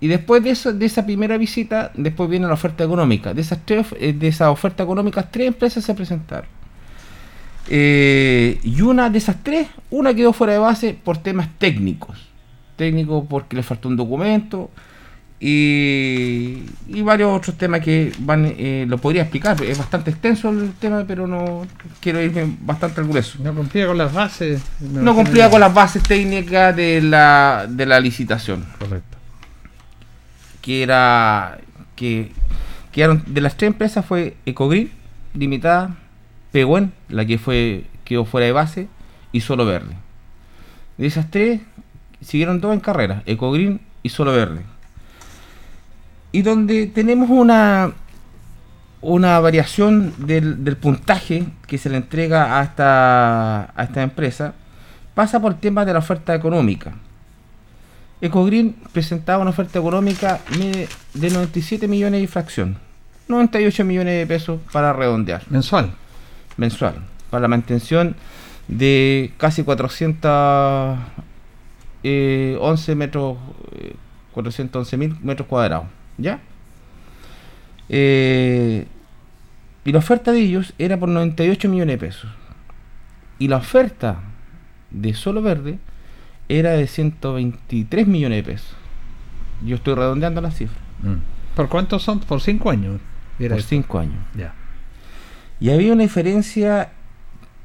S16: Y después de eso, de esa primera visita, después viene la oferta económica. De esas tres, of- eh, de esa oferta económica, tres empresas se presentaron. Eh, y una de esas tres, una quedó fuera de base por temas técnicos. Técnicos porque le faltó un documento y, y varios otros temas que van, eh, lo podría explicar. Es bastante extenso el tema, pero no quiero irme bastante al grueso.
S3: No cumplía con las bases.
S16: No
S3: imagino
S16: cumplía con las bases técnicas de la, de la licitación.
S3: Correcto.
S16: Que era. Que, de las tres empresas fue Ecogreen, Limitada, Pehuen, la que fue quedó fuera de base, y Solo Verde. De esas tres, siguieron dos en carrera, Ecogreen y Solo Verde. Y donde tenemos una una variación del, del puntaje que se le entrega a esta, a esta empresa pasa por el tema de la oferta económica. Ecogreen presentaba una oferta económica de 97 millones de fracción, 98 millones de pesos para redondear.
S3: Mensual.
S16: Mensual, para la mantención de casi 411 metros, eh, 411 mil metros cuadrados, ¿ya? Eh, y la oferta de ellos era por 98 millones de pesos. Y la oferta de Solo Verde era de 123 millones de pesos. Yo estoy redondeando la cifra.
S3: ¿Por cuántos son? Por cinco años. Era
S16: por
S3: esto.
S16: cinco años.
S3: Ya.
S16: Y había una diferencia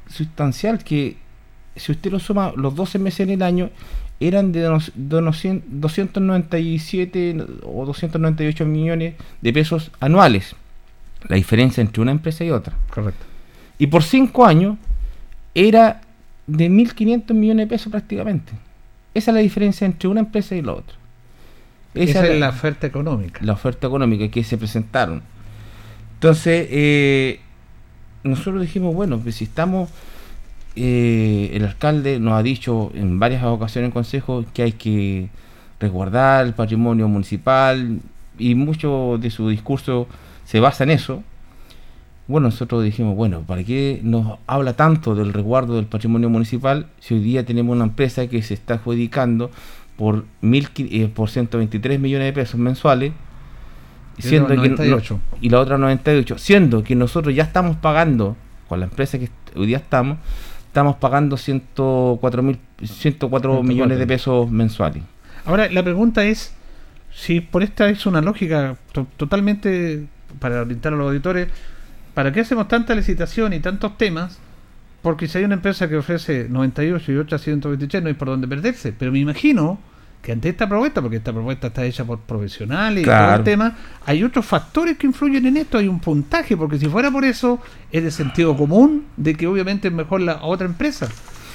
S16: sustancial que, si usted lo suma, los 12 meses en el año eran de dos- dono- 297 o 298 millones de pesos anuales. La diferencia entre una empresa y otra.
S3: Correcto.
S16: Y por cinco años era de 1.500 millones de pesos prácticamente. Esa es la diferencia entre una empresa y la otra.
S3: Esa, es la oferta económica.
S16: la oferta económica que se presentaron. Entonces, eh, nosotros dijimos, bueno, pues si estamos, eh, el alcalde nos ha dicho en varias ocasiones en consejo que hay que resguardar el patrimonio municipal y mucho de su discurso se basa en eso. Bueno, nosotros dijimos, bueno, ¿para qué nos habla tanto del resguardo del patrimonio municipal si hoy día tenemos una empresa que se está adjudicando por, mil, eh, por 123 millones de pesos mensuales?
S3: Y
S16: siendo
S3: otra
S16: que no-
S3: 98.
S16: y la otra 98, siendo que nosotros ya estamos pagando, con la empresa que hoy día estamos, estamos pagando 104, mil, 104 millones de pesos mensuales.
S3: Ahora, la pregunta es, si por esta es una lógica to- totalmente para orientar a los auditores, ¿para qué hacemos tanta licitación y tantos temas? Porque si hay una empresa que ofrece 98 y otra 123, no hay por dónde perderse. Pero me imagino que ante esta propuesta, porque esta propuesta está hecha por profesionales y todo
S16: Claro.
S3: el tema, hay otros factores que influyen en esto, hay un puntaje, porque si fuera por eso, es de sentido común de que obviamente es mejor la otra empresa.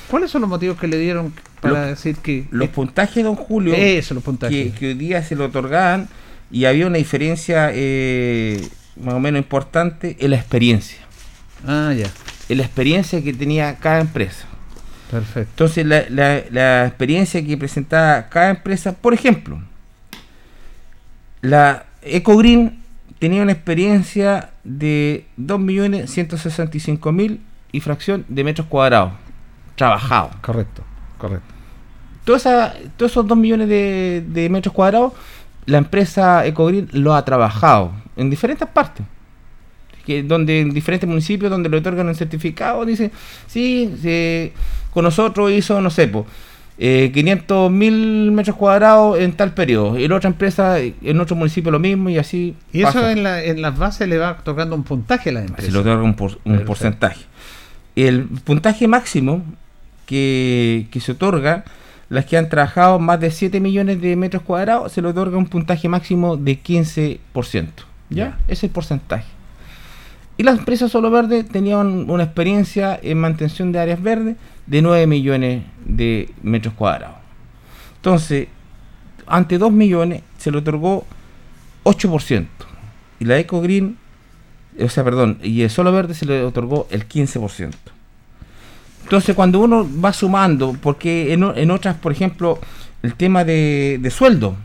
S3: ¿Cuáles son los motivos que le dieron para
S16: Los-
S3: decir que...
S16: Los puntajes, don Julio,
S3: Eso, los puntajes.
S16: Que, que hoy día se lo otorgaban y había una diferencia eh, más o menos importante en la experiencia.
S3: Ah, ya.
S16: En la experiencia que tenía cada empresa.
S3: Perfecto.
S16: Entonces, la, la- la experiencia que presentaba cada empresa, por ejemplo, la EcoGreen tenía una experiencia de 2.165.000 y fracción de metros cuadrados trabajados.
S3: Correcto, correcto.
S16: Toda esa- todos esos 2 millones de, de metros cuadrados, la empresa EcoGreen lo ha trabajado en diferentes partes. Que donde en diferentes municipios donde le otorgan el certificado, dice, sí, sí, con nosotros hizo, no sé, po, eh, 500 mil metros cuadrados en tal periodo. Y la otra empresa eh, en otro municipio lo mismo y así.
S3: Y eso en, la, en las bases le va tocando un puntaje a la empresa.
S16: Se le otorga un, por- un porcentaje. El puntaje máximo que, que se otorga, las que han trabajado más de 7 millones de metros cuadrados, se le otorga un puntaje máximo de 15%. ¿Ya?
S3: Ya.
S16: Ese es el porcentaje. Y las empresas Solo Verde tenían una experiencia en mantención de áreas verdes de 9 millones de metros cuadrados. Entonces, ante 2 millones se le otorgó 8%. Y la Eco Green, o sea, perdón, y el Solo Verde se le otorgó el 15%. Entonces, cuando uno va sumando, porque en, en otras, por ejemplo, el tema de, de sueldo,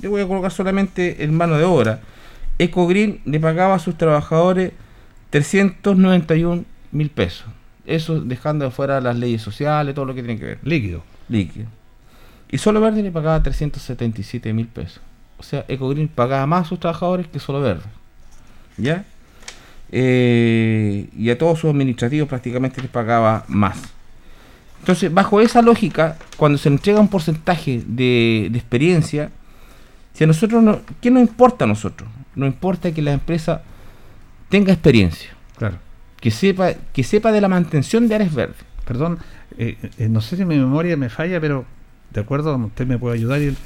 S16: yo voy a colocar solamente el mano de obra. Ecogreen le pagaba a sus trabajadores 391 mil pesos. Eso dejando de fuera las leyes sociales, todo lo que tiene que ver.
S3: Líquido.
S16: Líquido. Y Solo Verde le pagaba 377 mil pesos. O sea, Ecogreen pagaba más a sus trabajadores que Solo Verde. ¿Ya? Eh, y a todos sus administrativos prácticamente les pagaba más. Entonces, bajo esa lógica, cuando se entrega un porcentaje de, de experiencia, si a nosotros no, ¿qué nos importa a nosotros? Nos importa que la empresa tenga experiencia.
S3: Claro.
S16: Que sepa, que sepa de la mantención de áreas verdes.
S3: Perdón, eh, eh, no sé si mi memoria me falla, pero de acuerdo, usted me puede ayudar. Y el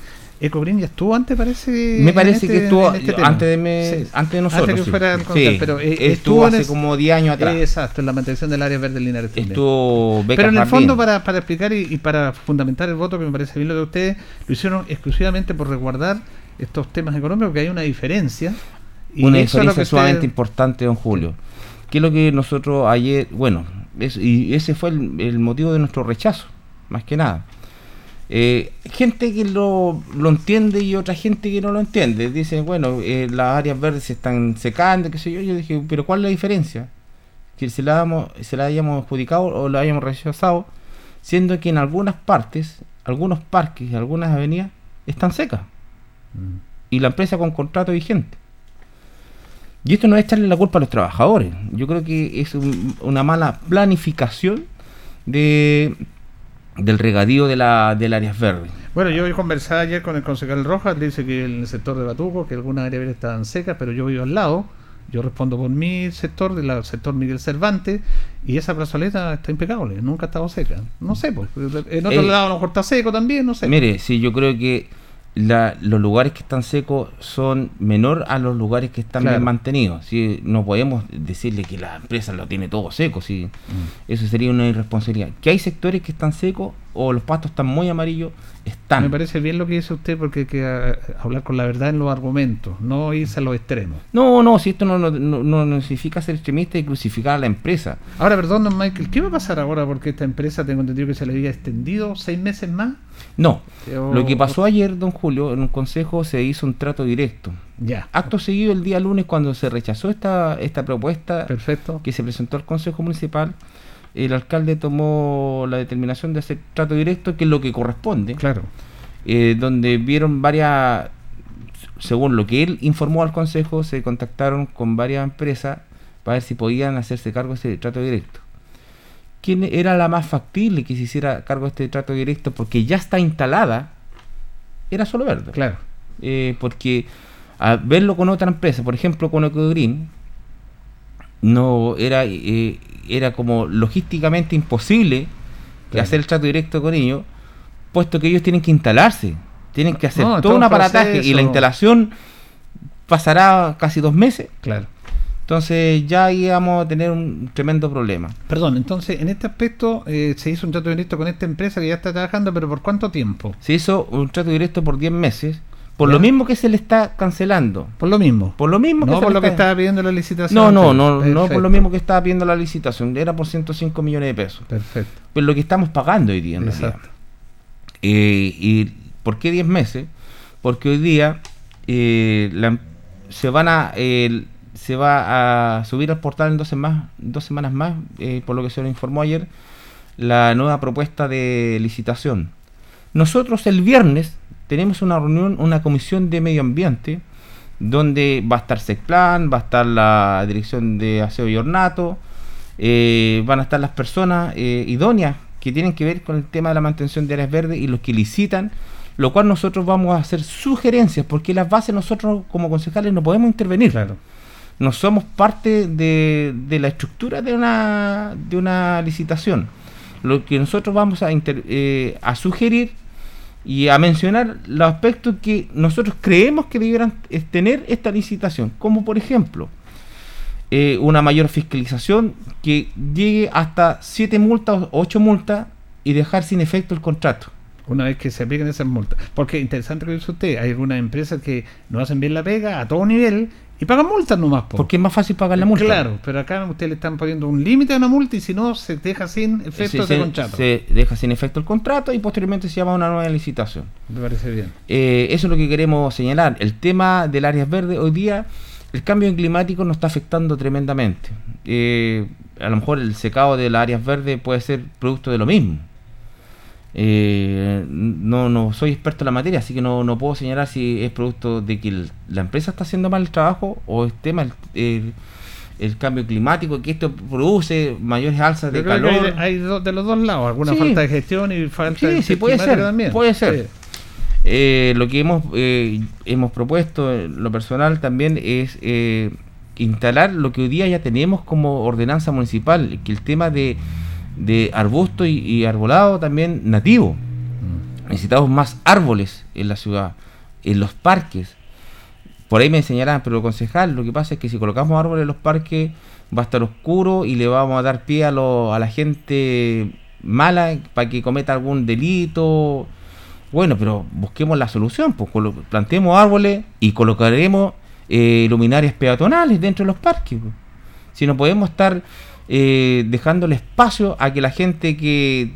S3: Ecogreen ya estuvo antes, parece.
S16: Me parece
S3: este-
S16: que estuvo
S3: este
S16: antes de, me-
S3: Sí.
S16: antes de nosotros.
S3: Antes que
S16: sí.
S3: fuera
S16: Sí,
S3: pero eh,
S16: estuvo hace como 10 años atrás.
S3: Exacto, en la mantención del área verde Linares también.
S16: Estuvo
S3: Pero en el fondo, para, para explicar y, y para fundamentar el voto, que me parece bien lo de ustedes, lo hicieron exclusivamente por resguardar estos temas económicos, que hay una diferencia. Y
S16: una
S3: es
S16: diferencia sumamente importante, don Julio. Que es lo que nosotros ayer, bueno, es- y ese fue el, el motivo de nuestro rechazo, más que nada. Eh, gente que lo, lo entiende y otra gente que no lo entiende. Dicen, bueno, eh, las áreas verdes se están secando, qué sé yo. Yo dije, pero ¿cuál es la diferencia? Que se la, damos, se la hayamos adjudicado o la hayamos rechazado, siendo que en algunas partes, algunos parques y algunas avenidas están secas. Y la empresa con contrato vigente. Y esto no es echarle la culpa a los trabajadores. Yo creo que es un- una mala planificación de, del regadío de la, del áreas verdes.
S3: Bueno, yo conversado ayer con el concejal Rojas, dice que en el sector de Batuco, que algunas áreas verdes estaban secas, pero yo vivo al lado, yo respondo por mi sector, del sector Miguel Cervantes, y esa plazoleta está impecable, nunca ha estado seca. No sé, pues, en otro
S16: Eh,
S3: lado a lo mejor está seco también, no sé.
S16: Mire, sí, yo creo que la- los lugares que están secos son menor a los lugares que están
S3: Claro.
S16: bien mantenidos. ¿sí? No podemos decirle que la empresa lo tiene todo seco. ¿sí?
S3: Mm.
S16: Eso sería una irresponsabilidad. Que hay sectores que están secos o los pastos están muy amarillos, están.
S3: Me parece bien lo que dice usted porque hay que eh, hablar con la verdad en los argumentos, no irse a los extremos.
S16: No, no, si esto no, no, no- no- significa ser extremista y crucificar a la empresa.
S3: Ahora, perdón, don Michael, ¿qué va a pasar ahora? Porque esta empresa tengo entendido que se le había extendido seis meses más.
S16: No,
S3: Pero-
S16: lo que pasó ayer, don Julio, en un consejo se hizo un trato directo.
S3: Ya.
S16: Acto seguido, el día lunes, cuando se rechazó esta, esta propuesta
S3: Perfecto.
S16: que se presentó al Consejo Municipal, el alcalde tomó la determinación de hacer trato directo, que es lo que corresponde.
S3: Claro.
S16: Eh, donde vieron varias, según lo que él informó al Consejo, se contactaron con varias empresas para ver si podían hacerse cargo de ese trato directo. ¿Quién era la más factible que se hiciera cargo de este trato directo? Porque ya está instalada, era solo verde.
S3: Claro.
S16: Eh, porque a verlo con otra empresa, por ejemplo con Ecogreen, no era, eh, era como logísticamente imposible
S3: Claro.
S16: hacer el trato directo con ellos, puesto que ellos tienen que instalarse, tienen que hacer
S3: No,
S16: todo un aparataje y la instalación pasará casi dos meses.
S3: Claro.
S16: Entonces ya íbamos a tener un tremendo problema.
S3: Perdón, entonces en este aspecto eh, se hizo un trato directo con esta empresa que ya está trabajando, pero ¿por cuánto tiempo?
S16: Se hizo un trato directo por 10 meses, por
S3: Ya.
S16: lo mismo que se le está cancelando.
S3: Por lo mismo.
S16: Por lo mismo
S3: No
S16: se
S3: por lo que estaba pidiendo la licitación.
S16: No, no, no,
S3: Perfecto.
S16: no por lo mismo que estaba pidiendo la licitación, era por 105 millones de pesos.
S3: Perfecto.
S16: Pero lo que estamos pagando hoy día en realidad.
S3: Exacto.
S16: Eh, ¿Y por qué 10 meses? Porque hoy día eh, la- se van a eh, se va a subir al portal en dos, semanas dos semanas más, eh, por lo que se nos informó ayer, la nueva propuesta de licitación. Nosotros el viernes tenemos una reunión, una comisión de medio ambiente, donde va a estar SECPLAN, va a estar la dirección de aseo y ornato, eh, van a estar las personas eh, idóneas que tienen que ver con el tema de la mantención de áreas verdes y los que licitan, lo cual nosotros vamos a hacer sugerencias, porque las bases nosotros como concejales no podemos intervenir. No somos parte de, de la estructura de una, de una licitación. Lo que nosotros vamos a, inter- eh, a sugerir y a mencionar los aspectos que nosotros creemos que debieran eh, tener esta licitación, como por ejemplo eh, una mayor fiscalización que llegue hasta 7 multas o 8 multas y dejar sin efecto el contrato.
S3: Una vez que se apliquen esas multas. Porque interesante lo que dice usted, hay algunas empresas que no hacen bien la pega a todo nivel y pagan multas nomás. po.
S16: Porque es más fácil pagar la multa.
S3: Claro, pero acá usted le están poniendo un límite a una multa y si no, se deja sin efecto
S16: se,
S3: ese
S16: se-
S3: contrato.
S16: se deja sin efecto el contrato y posteriormente se llama una nueva licitación.
S3: Me parece bien.
S16: Eh, eso es lo que queremos señalar. El tema del áreas verdes, hoy día el cambio climático nos está afectando tremendamente. Eh, a lo mejor el secado de las áreas verdes puede ser producto de lo mismo. Eh, no, no soy experto en la materia, así que no, no puedo señalar si es producto de que el- la empresa está haciendo mal el trabajo o es tema el, el- el cambio climático, que esto produce mayores alzas de
S3: que
S16: calor.
S3: hay, hay do- de los dos lados, alguna
S16: Sí.
S3: falta de gestión y falta
S16: Sí,
S3: de
S16: sí, puede ser.
S3: también.
S16: Puede ser.
S3: Sí.
S16: Eh, lo que hemos, eh, hemos propuesto, en lo personal también, es eh, instalar lo que hoy día ya tenemos como ordenanza municipal, que el tema de, de arbusto y, y arbolado también nativo. Necesitamos más árboles en la ciudad, en los parques. Por ahí me enseñarán, pero concejal, lo que pasa es que si colocamos árboles en los parques va a estar oscuro y le vamos a dar pie a, lo- a la gente mala para que cometa algún delito. Bueno, pero busquemos la solución, pues plantemos árboles y colocaremos eh, luminarias peatonales dentro de los parques. pues. Si no podemos estar eh, dejándole espacio a que la gente que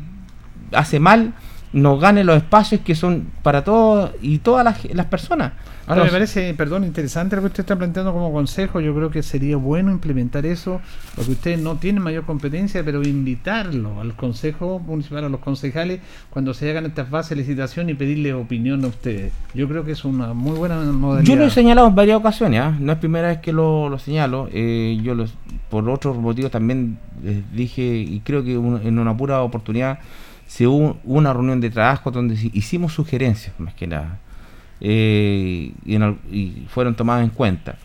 S16: hace mal nos gane los espacios que son para todos y todas las, las personas.
S3: Ahora me parece, perdón, interesante lo que usted está planteando como consejo. Yo creo que sería bueno implementar eso, porque usted no tiene mayor competencia, pero invitarlo al consejo municipal, a los concejales, cuando se hagan estas bases de licitación y pedirle opinión a ustedes. Yo creo que es una muy buena modalidad.
S16: Yo lo he señalado en varias ocasiones, ¿ah? no es primera vez que lo, lo señalo. eh, yo los, por otros motivos también les dije, y creo que un- en una pura oportunidad se hubo una reunión de trabajo donde hicimos sugerencias, más que nada, eh, y, fueron tomadas en cuenta.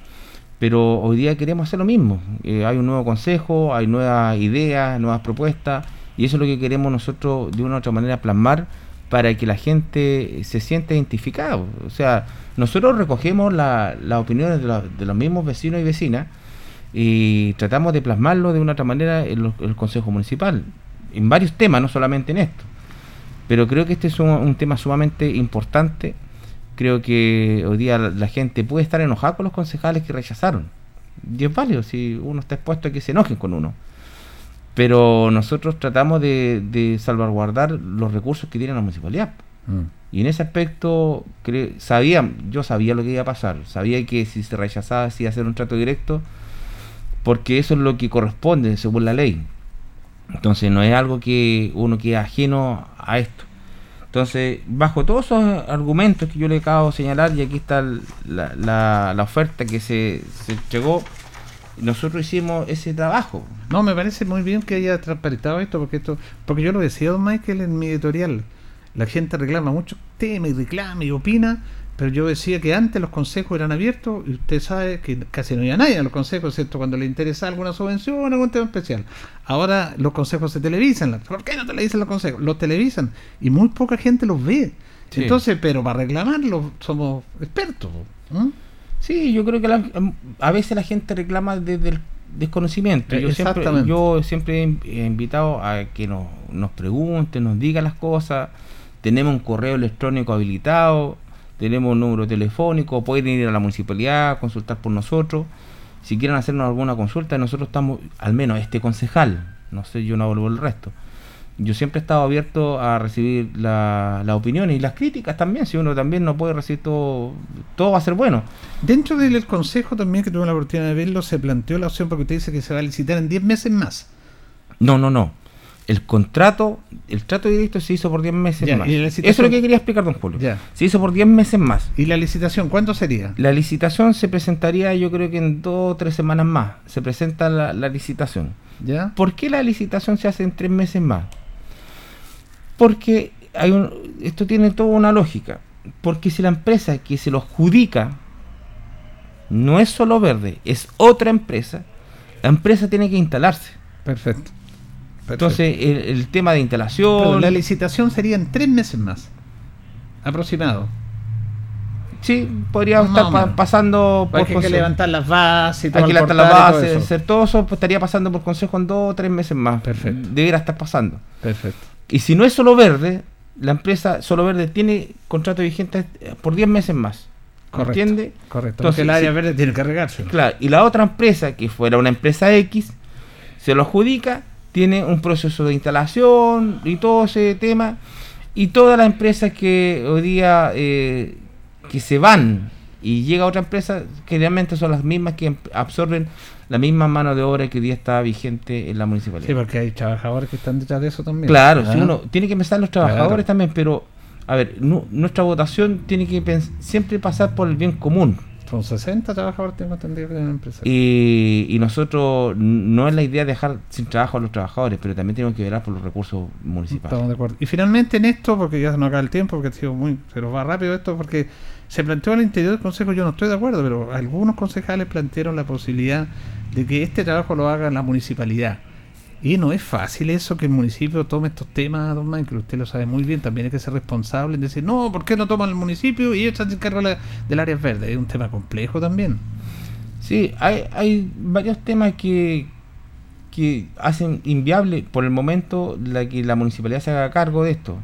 S16: Pero hoy día queremos hacer lo mismo. Eh, hay un nuevo consejo, hay nuevas ideas, nuevas propuestas, y eso es lo que queremos nosotros de una u otra manera plasmar para que la gente se sienta identificada. O sea, nosotros recogemos las opiniones de, los mismos vecinos y vecinas y tratamos de plasmarlo de una u otra manera en, el Consejo Municipal, en varios temas, no solamente en esto. Pero creo que este es un, tema sumamente importante. Creo que hoy día la, gente puede estar enojada con los concejales que rechazaron. Y es válido si uno está expuesto a que se enojen con uno pero nosotros tratamos de, salvaguardar los recursos que tiene la municipalidad. Mm. Y en ese aspecto, sabía, yo sabía lo que iba a pasar, sabía que si se rechazaba, si iba a hacer un trato directo, porque eso es lo que corresponde según la ley. Entonces no es algo que uno quede ajeno a esto. Entonces, bajo todos esos argumentos que yo le acabo de señalar, y aquí está la, la, oferta que se, se entregó, nosotros hicimos ese trabajo.
S3: No, me parece muy bien que haya transparentado esto, porque esto, porque yo lo decía don Michael en mi editorial. La gente reclama mucho tema y reclama y opina, pero yo decía que antes los consejos eran abiertos y usted sabe que casi no había nadie en los consejos, excepto cuando le interesa alguna subvención o algún tema especial. Ahora los consejos se televisan. ¿Por qué no televisan los consejos? Los televisan y muy poca gente los ve. Entonces, pero para reclamarlo somos expertos.
S16: Sí, yo creo que a veces la gente reclama desde el desconocimiento. Yo siempre, yo siempre he invitado a que nos, nos pregunten, nos digan las cosas. Tenemos un correo electrónico habilitado, tenemos un número telefónico, pueden ir a la municipalidad, consultar por nosotros. Si quieren hacernos alguna consulta, nosotros estamos, al menos este concejal, no sé, yo no vuelvo el resto yo siempre he estado abierto a recibir las la opiniones y las críticas también. Si uno también no puede recibir todo, todo va a ser bueno.
S3: Dentro del consejo también, que tuve la oportunidad de verlo, se planteó la opción porque usted dice que se va a licitar en 10 meses más.
S16: No, no, no. El contrato, el trato directo se hizo por 10 meses más. Eso es lo que quería explicar, don Julio. Se hizo por 10 meses más.
S3: ¿Y la licitación cuándo sería?
S16: La licitación se presentaría, yo creo que en dos o tres semanas más. Se presenta la, la licitación. ¿Ya? ¿Por qué la licitación se hace en tres meses más? Porque hay un, esto tiene toda una lógica. Porque si la empresa que se lo adjudica no es solo verde, es otra empresa, la empresa tiene que instalarse.
S3: Perfecto.
S16: Entonces, el, tema de instalación.
S3: la licitación sería en tres meses más. Aproximado.
S16: Sí, podríamos estar pasando
S3: por. Hay que levantar las bases
S16: y todo. Hay que levantar las bases, hacer todo eso, pues, estaría pasando por consejo en dos o tres meses más. Perfecto. Debería estar pasando.
S3: Perfecto.
S16: Y si no es solo verde, la empresa solo verde tiene contrato vigente por 10 meses más.
S3: Correcto,
S16: ¿Entiende?
S3: Correcto. Entonces el área verde tiene que cargarse.
S16: Claro, y la otra empresa, que fuera una empresa X, se lo adjudica, tiene un proceso de instalación y todo ese tema. Y todas las empresas que hoy día eh, que se van y llega otra empresa, que realmente son las mismas que absorben la misma mano de obra que hoy día está vigente en la municipalidad.
S3: Sí, porque hay trabajadores que están detrás de eso también.
S16: Claro, si uno tiene que pensar en los trabajadores también, pero a ver, nuestra votación tiene que siempre pasar por el bien común.
S3: Son 60 trabajadores, tengo entendido en la empresa.
S16: Y, y nosotros, no es la idea dejar sin trabajo a los trabajadores, pero también tenemos que velar por los recursos municipales.
S3: Estamos de acuerdo. Y finalmente en esto, porque ya se nos acaba el tiempo, porque ha sido muy, se nos va rápido esto, porque se planteó al interior del Consejo, yo no estoy de acuerdo, pero algunos concejales plantearon la posibilidad de que este trabajo lo haga la municipalidad. Y no es fácil eso que el municipio tome estos temas, don Michael, usted lo sabe muy bien, también hay que ser responsable en decir, no, ¿por qué no toman el municipio y ellos se encargan del área verde? Es un tema complejo también.
S16: Sí, hay, hay varios temas que, que hacen inviable por el momento la que la municipalidad se haga cargo de esto.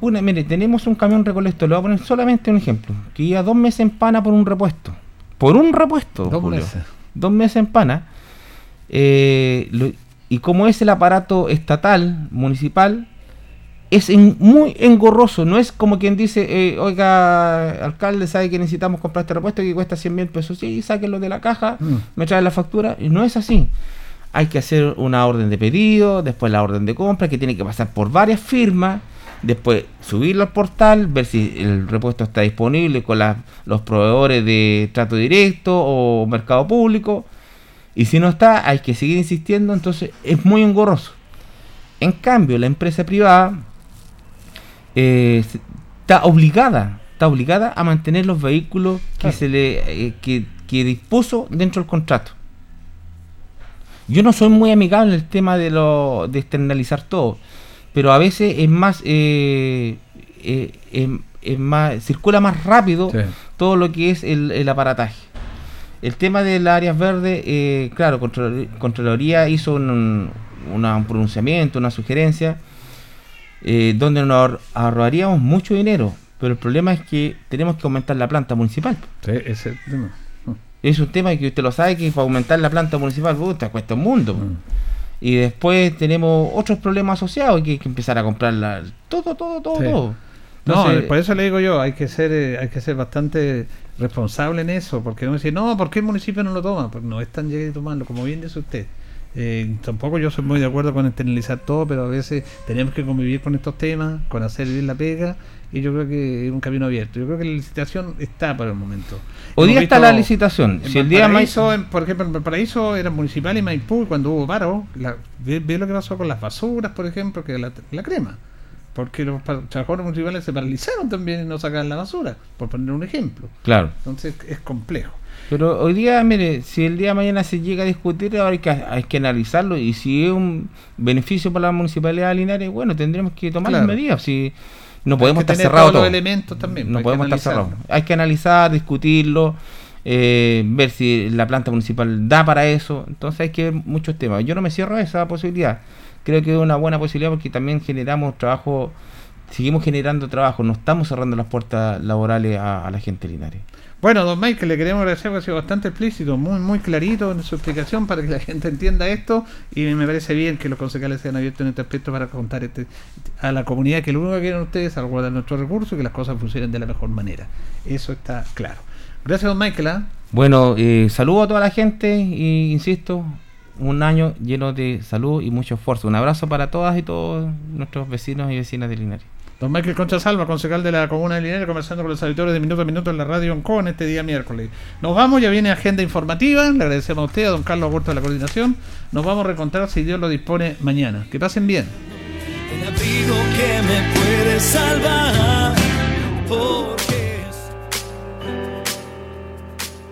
S16: Una, mire, tenemos un camión recolector, le voy a poner solamente un ejemplo, que iba dos meses en pana por un repuesto. Por un repuesto, dos meses. Dos meses en pana. Eh, y como es el aparato estatal, municipal, es muy engorroso. No es como quien dice, eh, oiga, alcalde, sabe que necesitamos comprar este repuesto que cuesta 100 mil pesos. Sí, sáquenlo de la caja, mm. me trae la factura. Y no es así. Hay que hacer una orden de pedido, después la orden de compra, que tiene que pasar por varias firmas después subirlo al portal, ver si el repuesto está disponible con los proveedores de trato directo o mercado público. Y si no está, hay que seguir insistiendo, entonces es muy engorroso. En cambio, la empresa privada eh, está obligada, está obligada a mantener los vehículos que se le eh, que, que dispuso dentro del contrato. Yo no soy muy amigable en el tema de lo de externalizar todo, pero a veces es más eh, es más circula más rápido
S3: Sí.
S16: todo lo que es el, el aparataje. El tema de las áreas verdes, eh, claro, Contralor- Contraloría hizo un, un pronunciamiento, una sugerencia, eh, donde nos ahor- ahorraríamos mucho dinero, pero el problema es que tenemos que aumentar la planta municipal.
S3: Sí, ese es el tema.
S16: Es un tema que usted lo sabe que para aumentar la planta municipal, puta, cuesta un mundo.
S3: Mm.
S16: Y después tenemos otros problemas asociados, que hay que empezar a comprar la- todo, todo, todo,
S3: Sí.
S16: todo.
S3: No, por eso le digo yo, hay que ser eh, hay que ser bastante responsable en eso, porque uno dice, no, ¿por qué el municipio no lo toma? Pues no es tan llegue de tomarlo, como bien dice usted. Eh, tampoco yo soy muy de acuerdo con externalizar todo, pero a veces tenemos que convivir con estos temas, con hacer bien la pega, y yo creo que es un camino abierto. Yo creo que la licitación está para el momento.
S16: Hoy día está la licitación. Si el día
S3: en- por ejemplo, en Valparaíso era municipal y Maipú, y cuando hubo paro, la- ve, ve lo que pasó con las basuras, por ejemplo, que la, la crema. Porque los trabajadores municipales se paralizaron también y no sacaban la basura, por poner un ejemplo.
S16: Claro.
S3: Entonces es complejo.
S16: Pero hoy día, mire, si el día de mañana se llega a discutir, ahora hay que, hay que analizarlo y si es un beneficio para la municipalidad de Linares, bueno, tendremos que tomar
S3: Claro.
S16: las medidas. Si no podemos estar
S3: tener
S16: cerrados
S3: todos los
S16: todo.
S3: elementos también,
S16: No
S3: que
S16: podemos estar cerrados. Hay que analizar, discutirlo, eh, ver si la planta municipal da para eso. Entonces hay que ver muchos temas. Yo no me cierro a esa posibilidad. Creo que es una buena posibilidad porque también generamos trabajo, seguimos generando trabajo, no estamos cerrando las puertas laborales a, a la gente Linares.
S3: Bueno, don Michael, le queremos agradecer porque ha sido bastante explícito, muy muy clarito en su explicación para que la gente entienda esto y me parece bien que los concejales sean abiertos en este aspecto para contar este, a la comunidad que lo único que quieren ustedes es salvaguardar nuestros recursos y que las cosas funcionen de la mejor manera. Eso está claro. Gracias, don Michael. ¿ah?
S16: Bueno, eh, saludo a toda la gente y insisto, un año lleno de salud y mucho esfuerzo. Un abrazo para todas y todos nuestros vecinos y vecinas de Linares.
S3: Don Michael Concha Salva, concejal de la Comuna de Linares, conversando con los auditores de Minuto a Minuto en la radio en este día miércoles. Nos vamos, ya viene agenda informativa. Le agradecemos a usted, a don Carlos Augusto de la coordinación. Nos vamos a reencontrar si Dios lo dispone mañana. Que pasen bien.
S2: el abrigo que me puede salvar. Porque